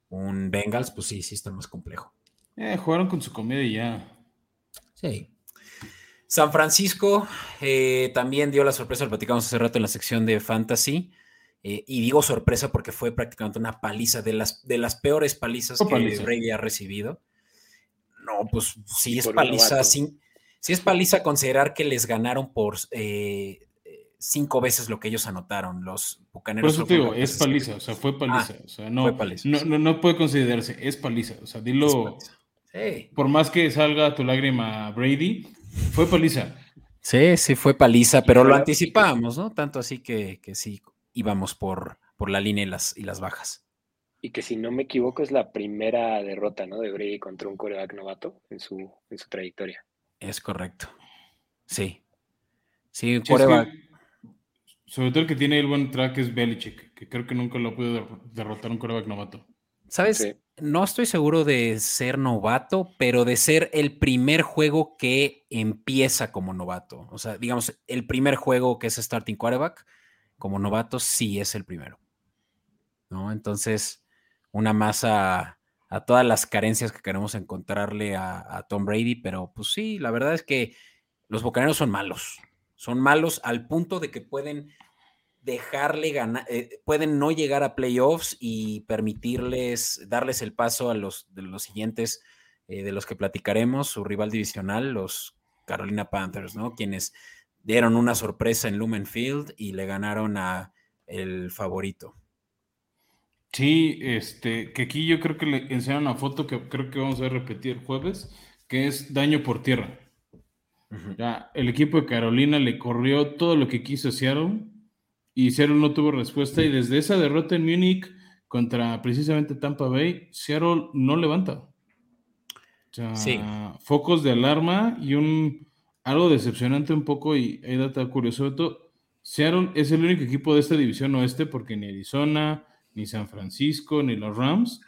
un Bengals, pues sí, sí está más complejo. Eh, jugaron con su comida y ya. Sí. San Francisco eh, también dio la sorpresa, lo platicamos hace rato en la sección de Fantasy. Eh, y digo sorpresa porque fue prácticamente una paliza de las, de las peores palizas que Brady ha recibido. No, pues sí es paliza, sí, es paliza considerar que les ganaron por eh, cinco veces lo que ellos anotaron, los bucaneros. Por eso te digo, es paliza, o sea, fue paliza. o sea, no, no, no, puede considerarse, es paliza. O sea, dilo. Por más que salga tu lágrima Brady, fue paliza. Sí, sí fue paliza, pero lo anticipábamos, ¿no? Tanto así que, que sí íbamos por, por la línea y las, y las bajas. Y que si no me equivoco es la primera derrota, ¿no? De Brady contra un coreback novato en su, en su trayectoria. Es correcto. Sí. Sí, un coreback. sobre todo el que tiene el buen track es Belichick, que creo que nunca lo pudo derrotar un coreback novato. ¿Sabes? No estoy seguro de ser novato, pero de ser el primer juego que empieza como novato. O sea, digamos, el primer juego que es starting quarterback como novato sí es el primero. ¿No? Entonces, una más a, todas las carencias que queremos encontrarle a, Tom Brady, pero pues sí, la verdad es que los bocaneros son malos. Son malos al punto de que pueden dejarle ganar, eh, pueden no llegar a playoffs y permitirles, darles el paso a los, de los siguientes, eh, de los que platicaremos, su rival divisional, los Carolina Panthers, ¿no? Quienes dieron una sorpresa en Lumen Field y le ganaron a el favorito. Sí, este, que aquí yo creo que le enseñan una foto que creo que vamos a repetir el jueves, que es daño por tierra. Ya, el equipo de Carolina le corrió todo lo que quiso a Seattle y Seattle no tuvo respuesta y desde esa derrota en Múnich contra precisamente Tampa Bay, Seattle no levanta. O sea, focos de alarma y un algo decepcionante un poco y hay data curioso. Seattle es el único equipo de esta división oeste porque ni Arizona, ni San Francisco, ni los Rams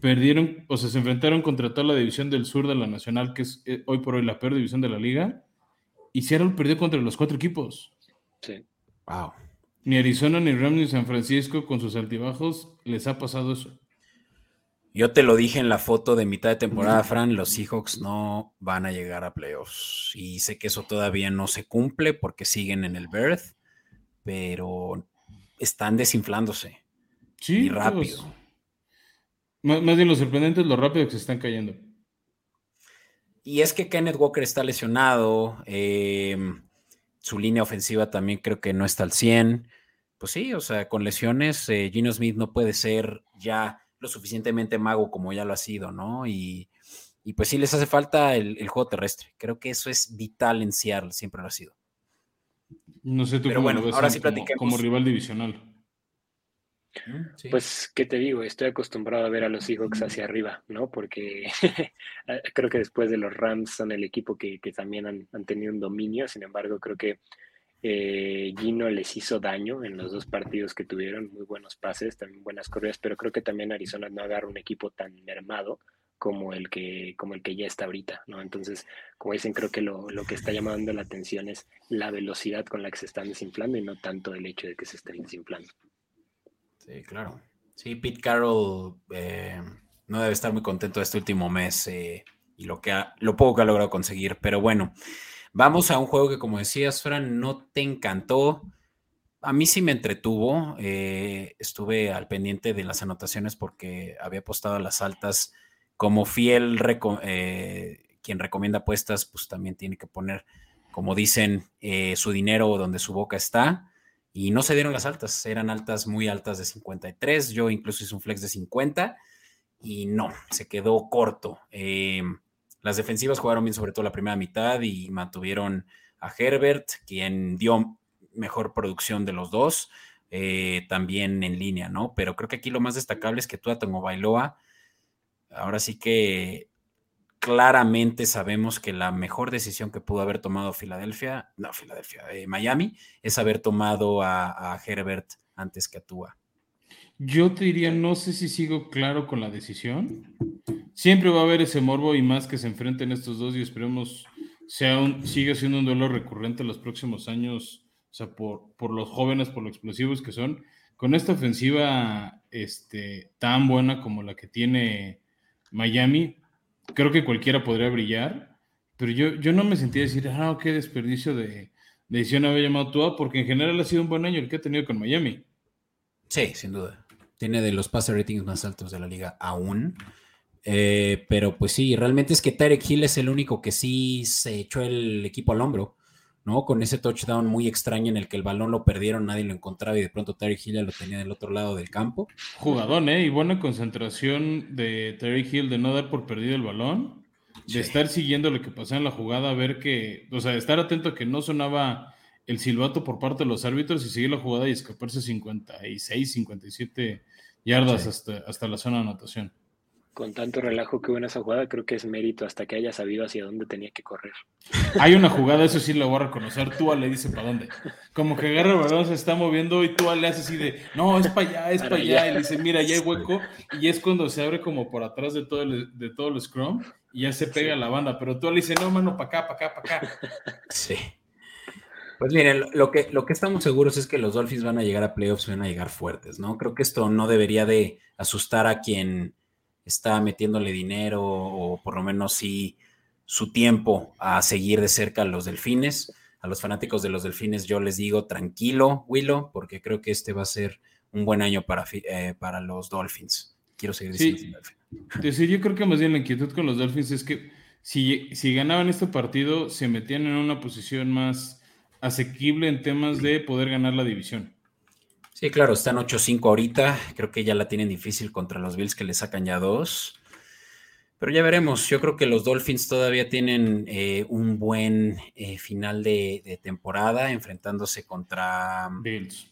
perdieron, o sea, se enfrentaron contra toda la división del sur de la Nacional, que es eh, hoy por hoy la peor división de la liga, y Seattle perdió contra los cuatro equipos. Sí. Wow. Ni Arizona, ni Rams, ni San Francisco, con sus altibajos, les ha pasado eso. Yo te lo dije en la foto de mitad de temporada, Fran, los Seahawks no van a llegar a playoffs. Y sé que eso todavía no se cumple porque siguen en el berth, pero están desinflándose. Sí, y rápido. más, bien lo sorprendente es lo rápido que se están cayendo. Y es que Kenneth Walker está lesionado. Em, su línea ofensiva también creo que no está al 100 pues sí, o sea, con lesiones, eh, Gino Smith no puede ser ya lo suficientemente mago como ya lo ha sido, ¿no? Y, pues sí les hace falta el, juego terrestre. Creo que eso es vital en Seattle, siempre lo ha sido. No sé tú Pero bueno, ahora sí platiquemos. Como, rival divisional. Pues, ¿qué te digo? Estoy acostumbrado a ver a los Seahawks hacia arriba, ¿no? Porque creo que después de los Rams son el equipo que, también han, tenido un dominio. Sin embargo, creo que eh, Gino les hizo daño en los dos partidos que tuvieron, muy buenos pases, también buenas corridas, pero creo que también Arizona no agarra un equipo tan mermado como el que, como el que ya está ahorita, ¿no? Entonces, como dicen, creo que lo, lo, que está llamando la atención es la velocidad con la que se están desinflando y no tanto el hecho de que se estén desinflando. Sí, claro. Sí, Pete Carroll eh, no debe estar muy contento este último mes eh, y lo, que ha, lo poco que ha logrado conseguir, pero bueno, vamos a un juego que como decías, Fran, no te encantó. A mí sí me entretuvo, eh, estuve al pendiente de las anotaciones porque había apostado a las altas como fiel eh, quien recomienda apuestas, pues también tiene que poner, como dicen, su dinero donde su boca está. Y no se dieron las altas, eran altas muy altas de 53. Yo incluso hice un flex de 50 y no, se quedó corto. Eh, las defensivas jugaron bien, sobre todo la primera mitad, y mantuvieron a Herbert, quien dio mejor producción de los dos, también en línea, ¿no? Pero creo que aquí lo más destacable es que Tua Tongo Bailoa ahora sí que claramente sabemos que la mejor decisión que pudo haber tomado Filadelfia, no, Filadelfia, eh, Miami, es haber tomado a, Herbert antes que a Tua. Yo te diría, no sé si sigo claro con la decisión. Siempre va a haber ese morbo y más que se enfrenten estos dos y esperemos sea un, siga siendo un duelo recurrente en los próximos años, o sea, por, por los jóvenes, por lo explosivos que son. Con esta ofensiva este, tan buena como la que tiene Miami, creo que cualquiera podría brillar, pero yo, yo no me sentía decir, ah, qué desperdicio de, decisión haber llamado Tua, porque en general ha sido un buen año el que ha tenido con Miami. Sí, sin duda. Tiene de los passer ratings más altos de la liga aún. Eh, pero pues sí, realmente es que Tarek Hill es el único que sí se echó el equipo al hombro. ¿No? Con ese touchdown muy extraño en el que el balón lo perdieron, nadie lo encontraba y de pronto Terry Hill ya lo tenía del otro lado del campo. Jugadón, ¿eh? Y buena concentración de Terry Hill de no dar por perdido el balón, de estar siguiendo lo que pasaba en la jugada, ver que, o sea, estar atento a que no sonaba el silbato por parte de los árbitros y seguir la jugada y escaparse 56, 57 yardas hasta, hasta la zona de anotación con tanto relajo que hubo en esa jugada, creo que es mérito hasta que haya sabido hacia dónde tenía que correr. Hay una jugada, eso sí lo voy a reconocer. Tua le dice para dónde. Como que agarra el balón, se está moviendo y Tua le hace así de, no, es para allá, es para allá. Y le dice, mira, ya hay hueco. Y es cuando se abre como por atrás de todo el, de todo el scrum y ya se pega la banda. Pero Tua le dice, no, mano, para acá, para acá, para acá. Sí. Pues miren, lo que, lo que estamos seguros es que los Dolphins van a llegar a playoffs y van a llegar fuertes, ¿no? Creo que esto no debería de asustar a quien está metiéndole dinero o por lo menos sí su tiempo a seguir de cerca a los delfines. A los fanáticos de los delfines yo les digo tranquilo, Willow, porque creo que este va a ser un buen año para, eh, para los Dolphins. Quiero seguir diciendo. Sí, yo creo que más bien la inquietud con los Dolphins es que si, si ganaban este partido, se metían en una posición más asequible en temas de poder ganar la división. Sí, claro, están 8-5 ahorita. Creo que ya la tienen difícil contra los Bills que le sacan ya dos. Pero ya veremos. Yo creo que los Dolphins todavía tienen eh, un buen eh, final de, temporada enfrentándose contra Bills.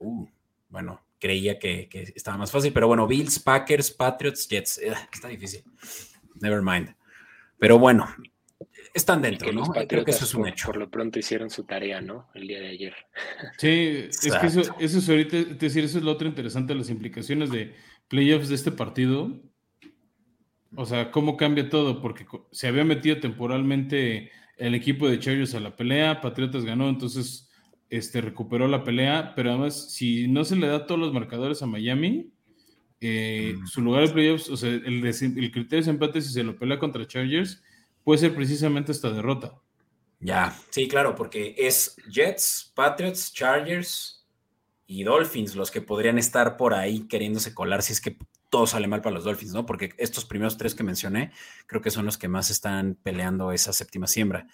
Uh, bueno, creía que, estaba más fácil, pero bueno, Bills, Packers, Patriots, Jets. Eh, está difícil. Never mind. Pero bueno, están dentro, ¿no? Creo que eso es un hecho. Por lo pronto hicieron su tarea, ¿no? El día de ayer. Sí, es que eso, es ahorita, es decir, eso es lo otro interesante, las implicaciones de playoffs de este partido. O sea, cómo cambia todo, porque se había metido temporalmente el equipo de Chargers a la pelea, Patriotas ganó, entonces este, recuperó la pelea, pero además, si no se le da todos los marcadores a Miami, eh, su lugar de playoffs, o sea, el, el criterio de empate si se lo pelea contra Chargers, puede ser precisamente esta derrota. Ya, sí, claro, porque es Jets, Patriots, Chargers y Dolphins los que podrían estar por ahí queriéndose colar si es que todo sale mal para los Dolphins, ¿no? Porque estos primeros tres que mencioné creo que son los que más están peleando esa séptima siembra.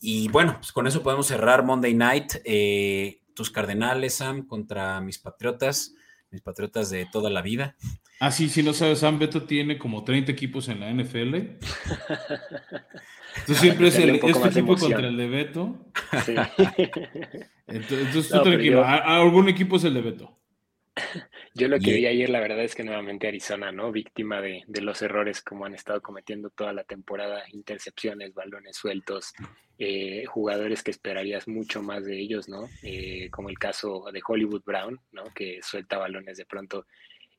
Y bueno, pues con eso podemos cerrar Monday Night. Eh, tus Cardenales, Sam, contra mis Patriotas mis patriotas de toda la vida. Ah, sí, si no sabes, Sam Beto tiene como 30 equipos en la NFL. Entonces siempre es, el, este equipo contra el de Beto. Sí. Entonces, tú tranquilo, algún equipo es el de Beto. Yo lo que vi ayer, la verdad es que nuevamente Arizona, ¿no? Víctima de, los errores como han estado cometiendo toda la temporada, intercepciones, balones sueltos, eh, jugadores que esperarías mucho más de ellos, ¿no? Eh, como el caso de Hollywood Brown, ¿no? Que suelta balones de pronto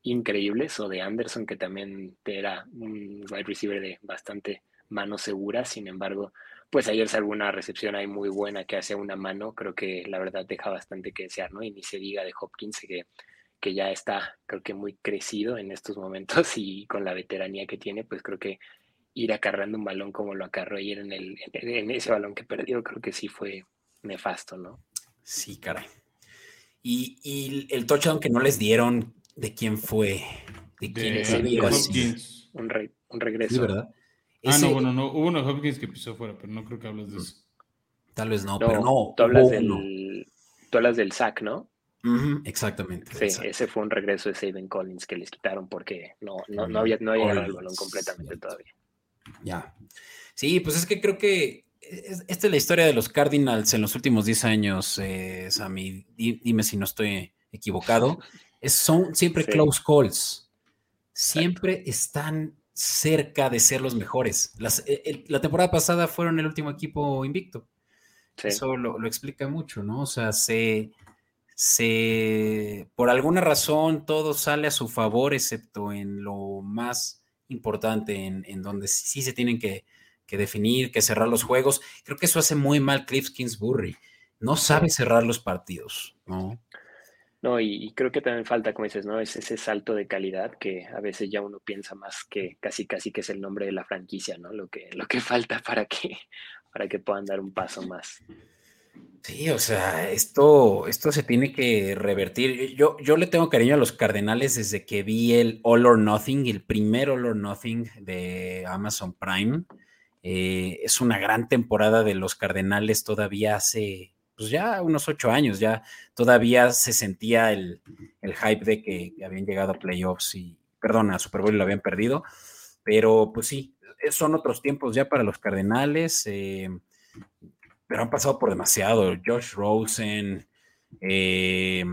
increíbles, o de Anderson, que también era un wide receiver de bastante mano segura. Sin embargo, pues ayer salvo una recepción ahí muy buena que hace una mano, creo que la verdad deja bastante que desear, ¿no? Y ni se diga de Hopkins que, que ya está, creo que muy crecido en estos momentos y con la veteranía que tiene, pues creo que ir acarrando un balón como lo acarró ayer en, el, en ese balón que perdió, creo que sí fue nefasto, ¿no? Sí, caray. Y, y el touchdown que no les dieron, ¿de quién fue? ¿De quién de Hopkins. Un, re, un regreso. Sí, ¿verdad? Ah, no, bueno, no, hubo uno Hopkins que pisó fuera, pero no creo que hables de eso. Tal vez no, pero no. Tú hablas, del, tú hablas del sack, ¿no? exactamente. Sí, ese fue un regreso de Saban Collins que les quitaron porque no, no, no había, no había llegado el balón completamente todavía. Ya. Sí, pues es que creo que esta es la historia de los Cardinals en los últimos 10 años, eh, Sammy. Dime si no estoy equivocado. son siempre close calls. Siempre están cerca de ser los mejores. E, la temporada pasada fueron el último equipo invicto. Eso lo, lo, explica mucho, ¿no? O sea, se, se, por alguna razón todo sale a su favor, excepto en lo más importante, en, en donde sí se tienen que, que, definir, que cerrar los juegos. Creo que eso hace muy mal Cliff Kingsbury. No sabe cerrar los partidos, ¿no? No, y, creo que también falta, como dices, ¿no? Es ese salto de calidad que a veces ya uno piensa más que casi casi que es el nombre de la franquicia, ¿no? Lo que, lo que falta para que, para que puedan dar un paso más. Sí, o sea, esto, esto se tiene que revertir. Yo, yo le tengo cariño a los Cardenales desde que vi el All or Nothing, el primer All or Nothing de Amazon Prime. Eh, es una gran temporada de los Cardenales todavía hace pues ya unos ocho años, ya todavía se sentía el, hype de que habían llegado a playoffs y, perdón, a Super Bowl y lo habían perdido, pero pues sí, son otros tiempos ya para los Cardenales, eh, pero han pasado por demasiado. Josh Rosen, eh,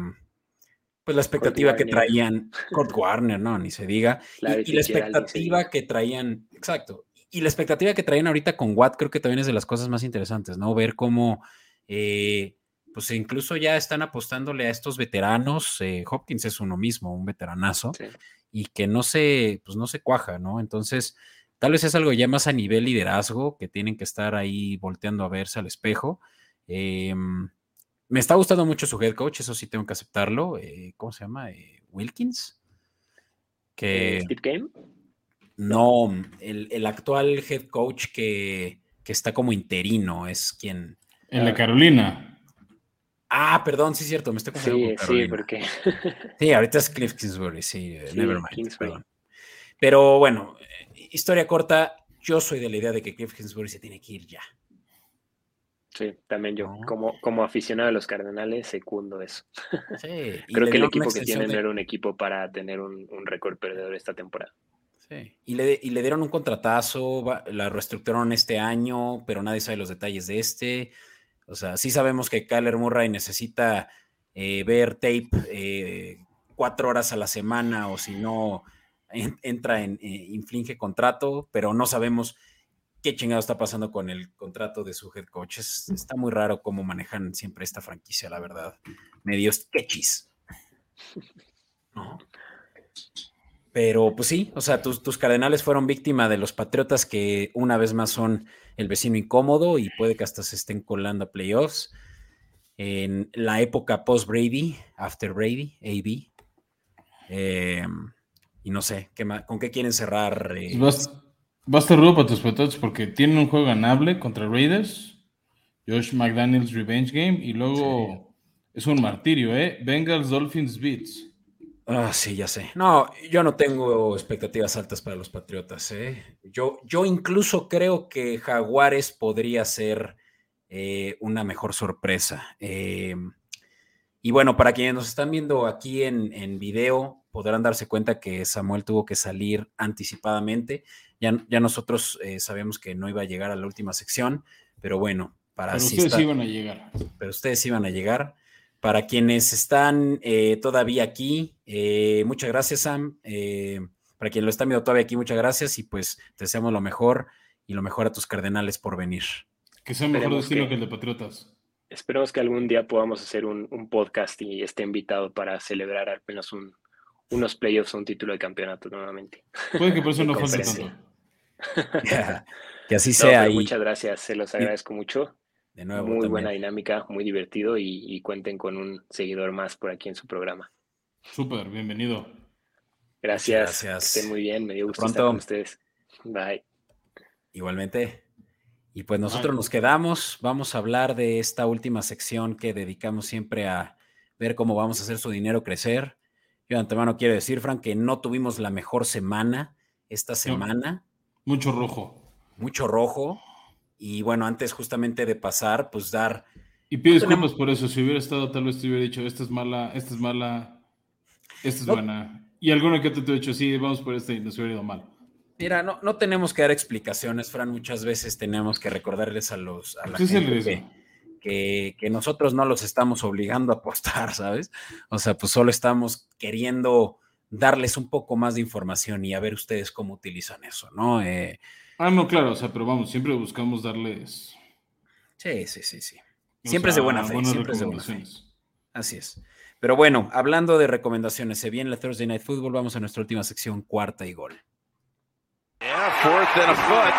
pues la expectativa que traían, Kurt Warner, no, ni se diga, y, la expectativa que traían, exacto, y la expectativa que traían ahorita con Watt creo que también es de las cosas más interesantes, ¿no? Ver cómo eh, pues incluso ya están apostándole a estos veteranos. Eh, Hopkins es uno mismo, un veteranazo, y que no se, pues no se cuaja, ¿no? Entonces, tal vez es algo ya más a nivel liderazgo, que tienen que estar ahí volteando a verse al espejo. Em, me está gustando mucho su head coach, eso sí tengo que aceptarlo. Eh, ¿Cómo se llama? Wilkins. Que, Steve Game. No, el, el, actual head coach que, que, está como interino es quien, en la Carolina. Ah, perdón, sí es cierto, me estoy confundiendo. Sí, sí, porque. sí, ahorita es Cliff Kingsbury, sí, eh, never mind. Pero bueno, eh, historia corta, yo soy de la idea de que Cliff Kingsbury se tiene que ir ya. Sí, también yo, como, como aficionado a los Cardenales, secundo eso. Sí, Creo que el equipo que tienen era un equipo para tener un, un récord perdedor esta temporada. Sí. Y le, y le dieron un contratazo, la reestructuraron este año, pero nadie sabe los detalles de este. O sea, sí sabemos que Kyler Murray necesita eh, ver tape eh, cuatro horas a la semana o si no, entra en, eh, inflige contrato, pero no sabemos qué chingado está pasando con el contrato de su head coach. está muy raro cómo manejan siempre esta franquicia, la verdad. Medio sketches. Pero pues sí, o sea, tus, tus cardenales fueron víctima de los Patriotas que una vez más son el vecino incómodo y puede que hasta se estén colando a playoffs. En la época post-Brady, after Brady, AB. Em, y no sé, ¿qué ¿con qué quieren cerrar? Eh? Va, a estar rudo para tus patriotas porque tienen un juego ganable contra Raiders, Josh McDaniels Revenge Game y luego es un martirio, ¿eh? Bengals Dolphins Beats. Ah, sí, ya sé. No, yo no tengo expectativas altas para los Patriotas. ¿eh? Yo, yo incluso creo que Jaguares podría ser eh, una mejor sorpresa. Eh, y bueno, para quienes nos están viendo aquí en, en, video, podrán darse cuenta que Samuel tuvo que salir anticipadamente. Ya, ya nosotros sabemos que no iba a llegar a la última sección, pero bueno, para pero ustedes iban a llegar. Pero ustedes iban a llegar. Para quienes están eh, todavía aquí, eh, muchas gracias, Sam. Eh, para quien lo está viendo todavía aquí, muchas gracias y pues te deseamos lo mejor y lo mejor a tus cardenales por venir. Que sea mejor destino que, el de Patriotas. Esperemos que algún día podamos hacer un, podcast y esté invitado para celebrar al menos un, unos playoffs o un título de campeonato nuevamente. Puede que por eso no falte tanto. que así sea. Muchas gracias, se los agradezco mucho. De nuevo. Muy buena dinámica, muy divertido y, cuenten con un seguidor más por aquí en su programa. Súper, bienvenido. Gracias. Gracias. estén muy bien, me dio gusto estar con ustedes. Bye. Igualmente. Y pues nosotros nos quedamos, vamos a hablar de esta última sección que dedicamos siempre a ver cómo vamos a hacer su dinero crecer. Yo de antemano quiero decir, Frank, que no tuvimos la mejor semana esta semana. mucho rojo. Mucho rojo. Y bueno, antes justamente de pasar, pues dar... Y pides disculpas por eso, si hubiera estado tal vez te hubiera dicho, esta es mala, esta es mala, esta es buena. Y alguno que te, te he dicho, sí, vamos por esta y nos hubiera ido mal. Mira, no, no tenemos que dar explicaciones, Fran. Muchas veces tenemos que recordarles a los a la gente que, que, nosotros no los estamos obligando a apostar, ¿sabes? O sea, pues solo estamos queriendo darles un poco más de información y a ver ustedes cómo utilizan eso, ¿no? Eh, ah, no, claro, o sea, pero vamos, siempre buscamos darles. Sí, sí, sí, sí. Siempre es de buena fe. Siempre es de buena fe. Así es. Pero bueno, hablando de recomendaciones, se viene la Thursday Night Football, vamos a nuestra última sección, cuarta y gol. Yeah, fourth and a foot.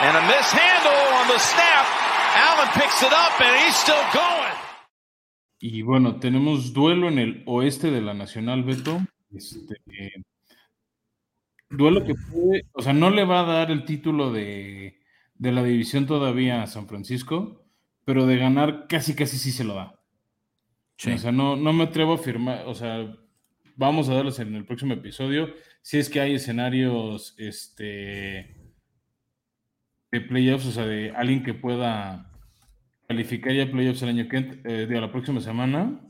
And a mishandle on the snap. Allen picks it up and he's still going. Y bueno, tenemos duelo en el oeste de la Nacional, Beto. Este, duelo que puede, o sea, no le va a dar el título de, de la división todavía a San Francisco, pero de ganar casi casi sí se lo da. O sea, no, no me atrevo a afirmar, o sea, vamos a darles en el próximo episodio si es que hay escenarios este, de playoffs, o sea, de alguien que pueda calificar ya playoffs el año que eh, de la próxima semana,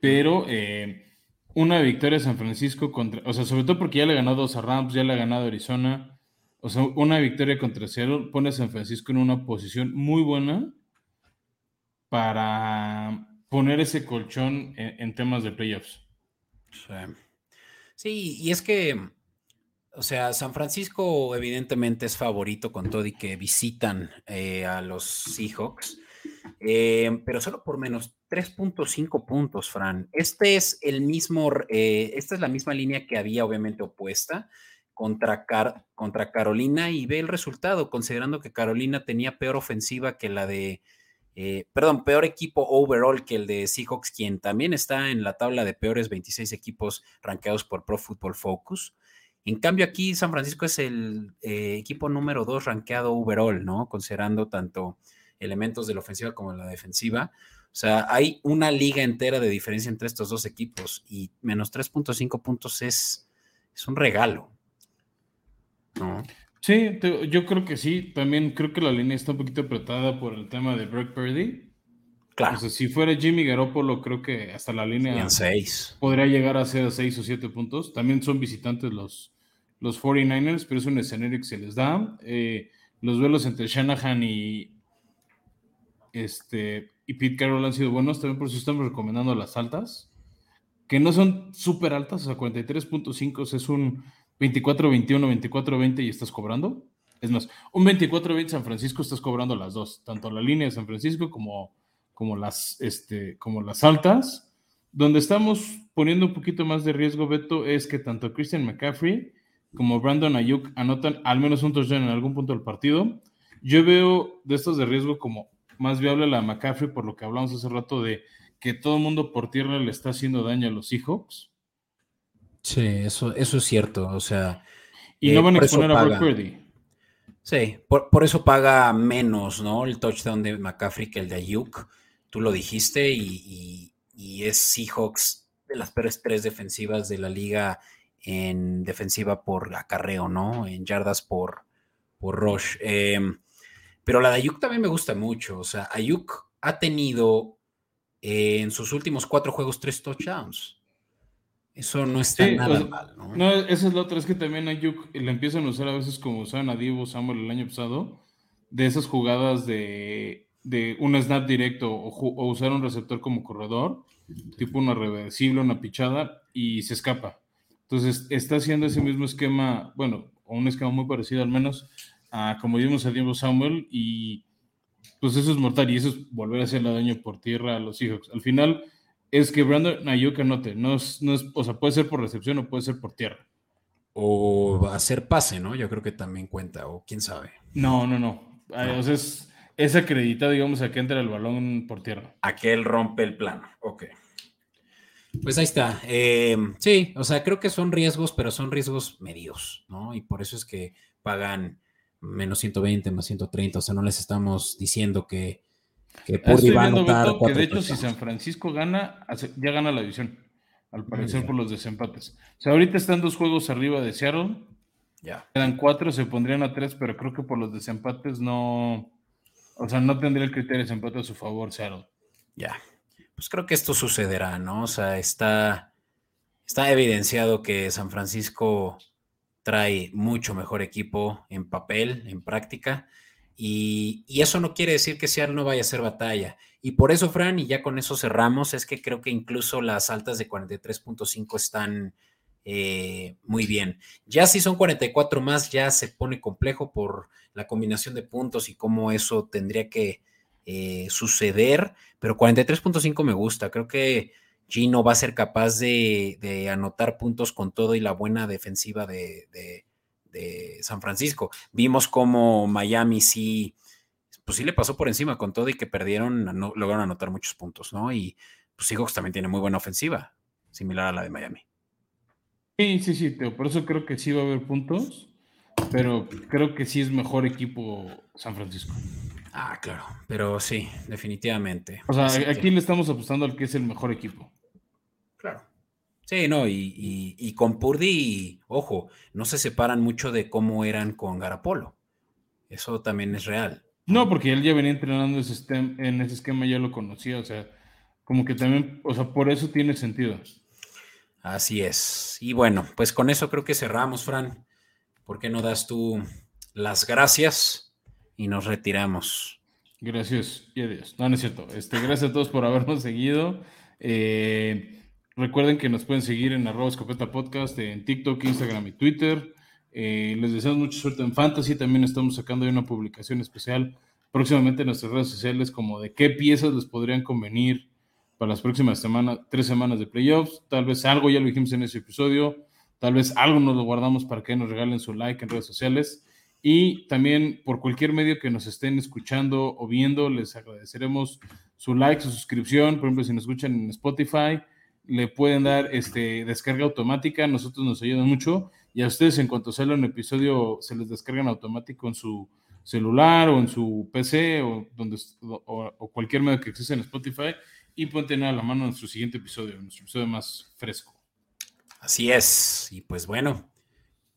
pero eh, una victoria a San Francisco contra, o sea, sobre todo porque ya le ganado dos a Rams, ya le ha ganado Arizona, o sea, una victoria contra Seattle pone a San Francisco en una posición muy buena para poner ese colchón en, temas de playoffs. Sí. Sí, y es que, o sea, San Francisco evidentemente es favorito con todo y que visitan eh, a los Seahawks, eh, pero solo por menos 3.5 puntos, Fran. Este es el mismo, eh, esta es la misma línea que había obviamente opuesta contra, contra Carolina y ve el resultado, considerando que Carolina tenía peor ofensiva que la de eh, perdón, peor equipo overall que el de Seahawks, quien también está en la tabla de peores 26 equipos rankeados por Pro Football Focus. En cambio, aquí San Francisco es el eh, equipo número 2 rankeado overall, ¿no? Considerando tanto elementos de la ofensiva como de la defensiva. O sea, hay una liga entera de diferencia entre estos dos equipos y menos 3.5 puntos es, es un regalo. ¿no? Sí, yo creo que sí. También creo que la línea está un poquito apretada por el tema de Brock Purdy. Claro. O sea, si fuera Jimmy Garoppolo, creo que hasta la línea podría llegar a ser a 6 o 7 puntos. También son visitantes los, los 49ers, pero es un escenario que se les da. Eh, los duelos entre Shanahan y, este, y Pete Carroll han sido buenos. También por eso estamos recomendando las altas, que no son súper altas. O sea, 43.5 es un 24-21, 24-20 y estás cobrando. Es más, un 24-20 San Francisco estás cobrando las dos, tanto la línea de San Francisco como, como, las, este, como las altas. Donde estamos poniendo un poquito más de riesgo, Beto, es que tanto Christian McCaffrey como Brandon Ayuk anotan al menos un touchdown en algún punto del partido. Yo veo de estos de riesgo como más viable la McCaffrey, por lo que hablamos hace rato de que todo el mundo por tierra le está haciendo daño a los Seahawks. Sí, eso, eso es cierto. O sea. Y no eh, van a exponer a Brock Purdy. Sí, por, eso paga menos, ¿no? El touchdown de McCaffrey que el de Ayuk. Tú lo dijiste y, es Seahawks de las peores tres defensivas de la liga en defensiva por acarreo, ¿no? En yardas por, por rush. Em, pero la de Ayuk también me gusta mucho. O sea, Ayuk ha tenido eh, en sus últimos cuatro juegos tres touchdowns. Eso no está nada mal, ¿no? No, esa es la otra, es que también Ayuk le empiezan a usar a veces como usaban a Divo Samuel el año pasado, de esas jugadas de, de un snap directo o, usar un receptor como corredor, tipo una reversible, una pichada, y se escapa. Entonces, está haciendo ese mismo esquema, bueno, o un esquema muy parecido al menos, a como vimos a Divo Samuel, y pues eso es mortal, y eso es volver a hacerle daño por tierra a los hijos. Al final, es que Brandon Ayuk anote. No es, no es, o sea, puede ser por recepción o puede ser por tierra. O hacer pase, ¿no? Yo creo que también cuenta, o quién sabe. No, no, no. O sea, es, es acreditado, digamos, a que entra el balón por tierra. A que él rompe el plano. Ok. Pues ahí está. Eh, sí, o sea, creo que son riesgos, pero son riesgos medios, ¿no? Y por eso es que pagan menos 120, más 130. O sea, no les estamos diciendo que, que Purdy va a anotar. que de hecho, si San Francisco gana, ya gana la división. Al parecer, por los desempates. O sea, ahorita están dos juegos arriba de Seattle. Ya. Quedan cuatro, se pondrían a tres, pero creo que por los desempates no. O sea, no tendría el criterio de desempate a su favor, Seattle. Ya pues creo que esto sucederá, ¿no? O sea, está, está evidenciado que San Francisco trae mucho mejor equipo en papel, en práctica, y, eso no quiere decir que Seattle no vaya a ser batalla. Y por eso, Fran, y ya con eso cerramos, es que creo que incluso las altas de 43.5 están eh, muy bien. Ya si son 44 más, ya se pone complejo por la combinación de puntos y cómo eso tendría que eh, suceder, pero 43.5 me gusta. Creo que Gino va a ser capaz de, anotar puntos con todo y la buena defensiva de, San Francisco. Vimos como Miami sí, pues sí le pasó por encima con todo y que perdieron, no, lograron anotar muchos puntos, ¿no? Y pues Seahawks también tiene muy buena ofensiva, similar a la de Miami. Sí, sí, sí, por eso creo que sí va a haber puntos, pero creo que sí es mejor equipo San Francisco. Ah, claro, pero sí, definitivamente. O sea, aquí le estamos apostando al que es el mejor equipo. Claro. Sí, no, y, con Purdy, ojo, no se separan mucho de cómo eran con Garapolo. Eso también es real. No, porque él ya venía entrenando en ese esquema, ya lo conocía, o sea, como que también, o sea, por eso tiene sentido. Así es. Y bueno, pues con eso creo que cerramos, Fran. ¿Por qué no das tú las gracias? Y nos retiramos. Gracias y adiós. No, no es cierto. Este, gracias a todos por habernos seguido. Eh, recuerden que nos pueden seguir en arroba escopeta podcast en TikTok, Instagram y Twitter. Eh, les deseamos mucha suerte en Fantasy. También estamos sacando una publicación especial próximamente en nuestras redes sociales como de qué piezas les podrían convenir para las próximas semanas, tres semanas de playoffs. Tal vez algo ya lo dijimos en ese episodio. Tal vez algo nos lo guardamos para que nos regalen su like en redes sociales. Y también por cualquier medio que nos estén escuchando o viendo, les agradeceremos su like, su suscripción. Por ejemplo, si nos escuchan en Spotify, le pueden dar este, descarga automática. Nosotros nos ayuda mucho. Y a ustedes, en cuanto sale un episodio, se les descargan automático en su celular o en su PC o, donde, o, cualquier medio que exista en Spotify y pueden tener a la mano nuestro siguiente episodio, nuestro episodio más fresco. Así es. Y pues bueno,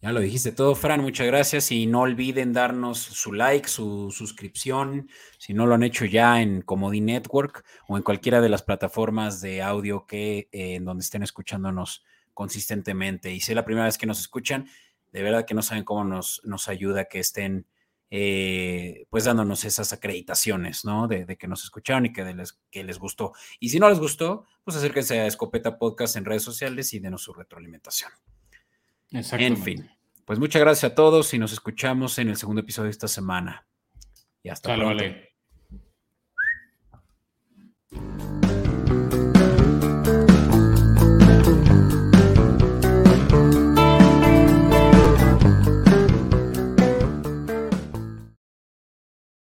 ya lo dijiste todo, Fran, muchas gracias y no olviden darnos su like, su suscripción, si no lo han hecho ya en Comodi Network o en cualquiera de las plataformas de audio que eh, en donde estén escuchándonos consistentemente. Y si es la primera vez que nos escuchan, de verdad que no saben cómo nos, nos ayuda que estén eh, pues dándonos esas acreditaciones, ¿no? De, que nos escucharon y que, les, que les gustó. Y si no les gustó, pues acérquense a Escopeta Podcast en redes sociales y denos su retroalimentación. En fin, pues muchas gracias a todos y nos escuchamos en el segundo episodio de esta semana. Y hasta luego.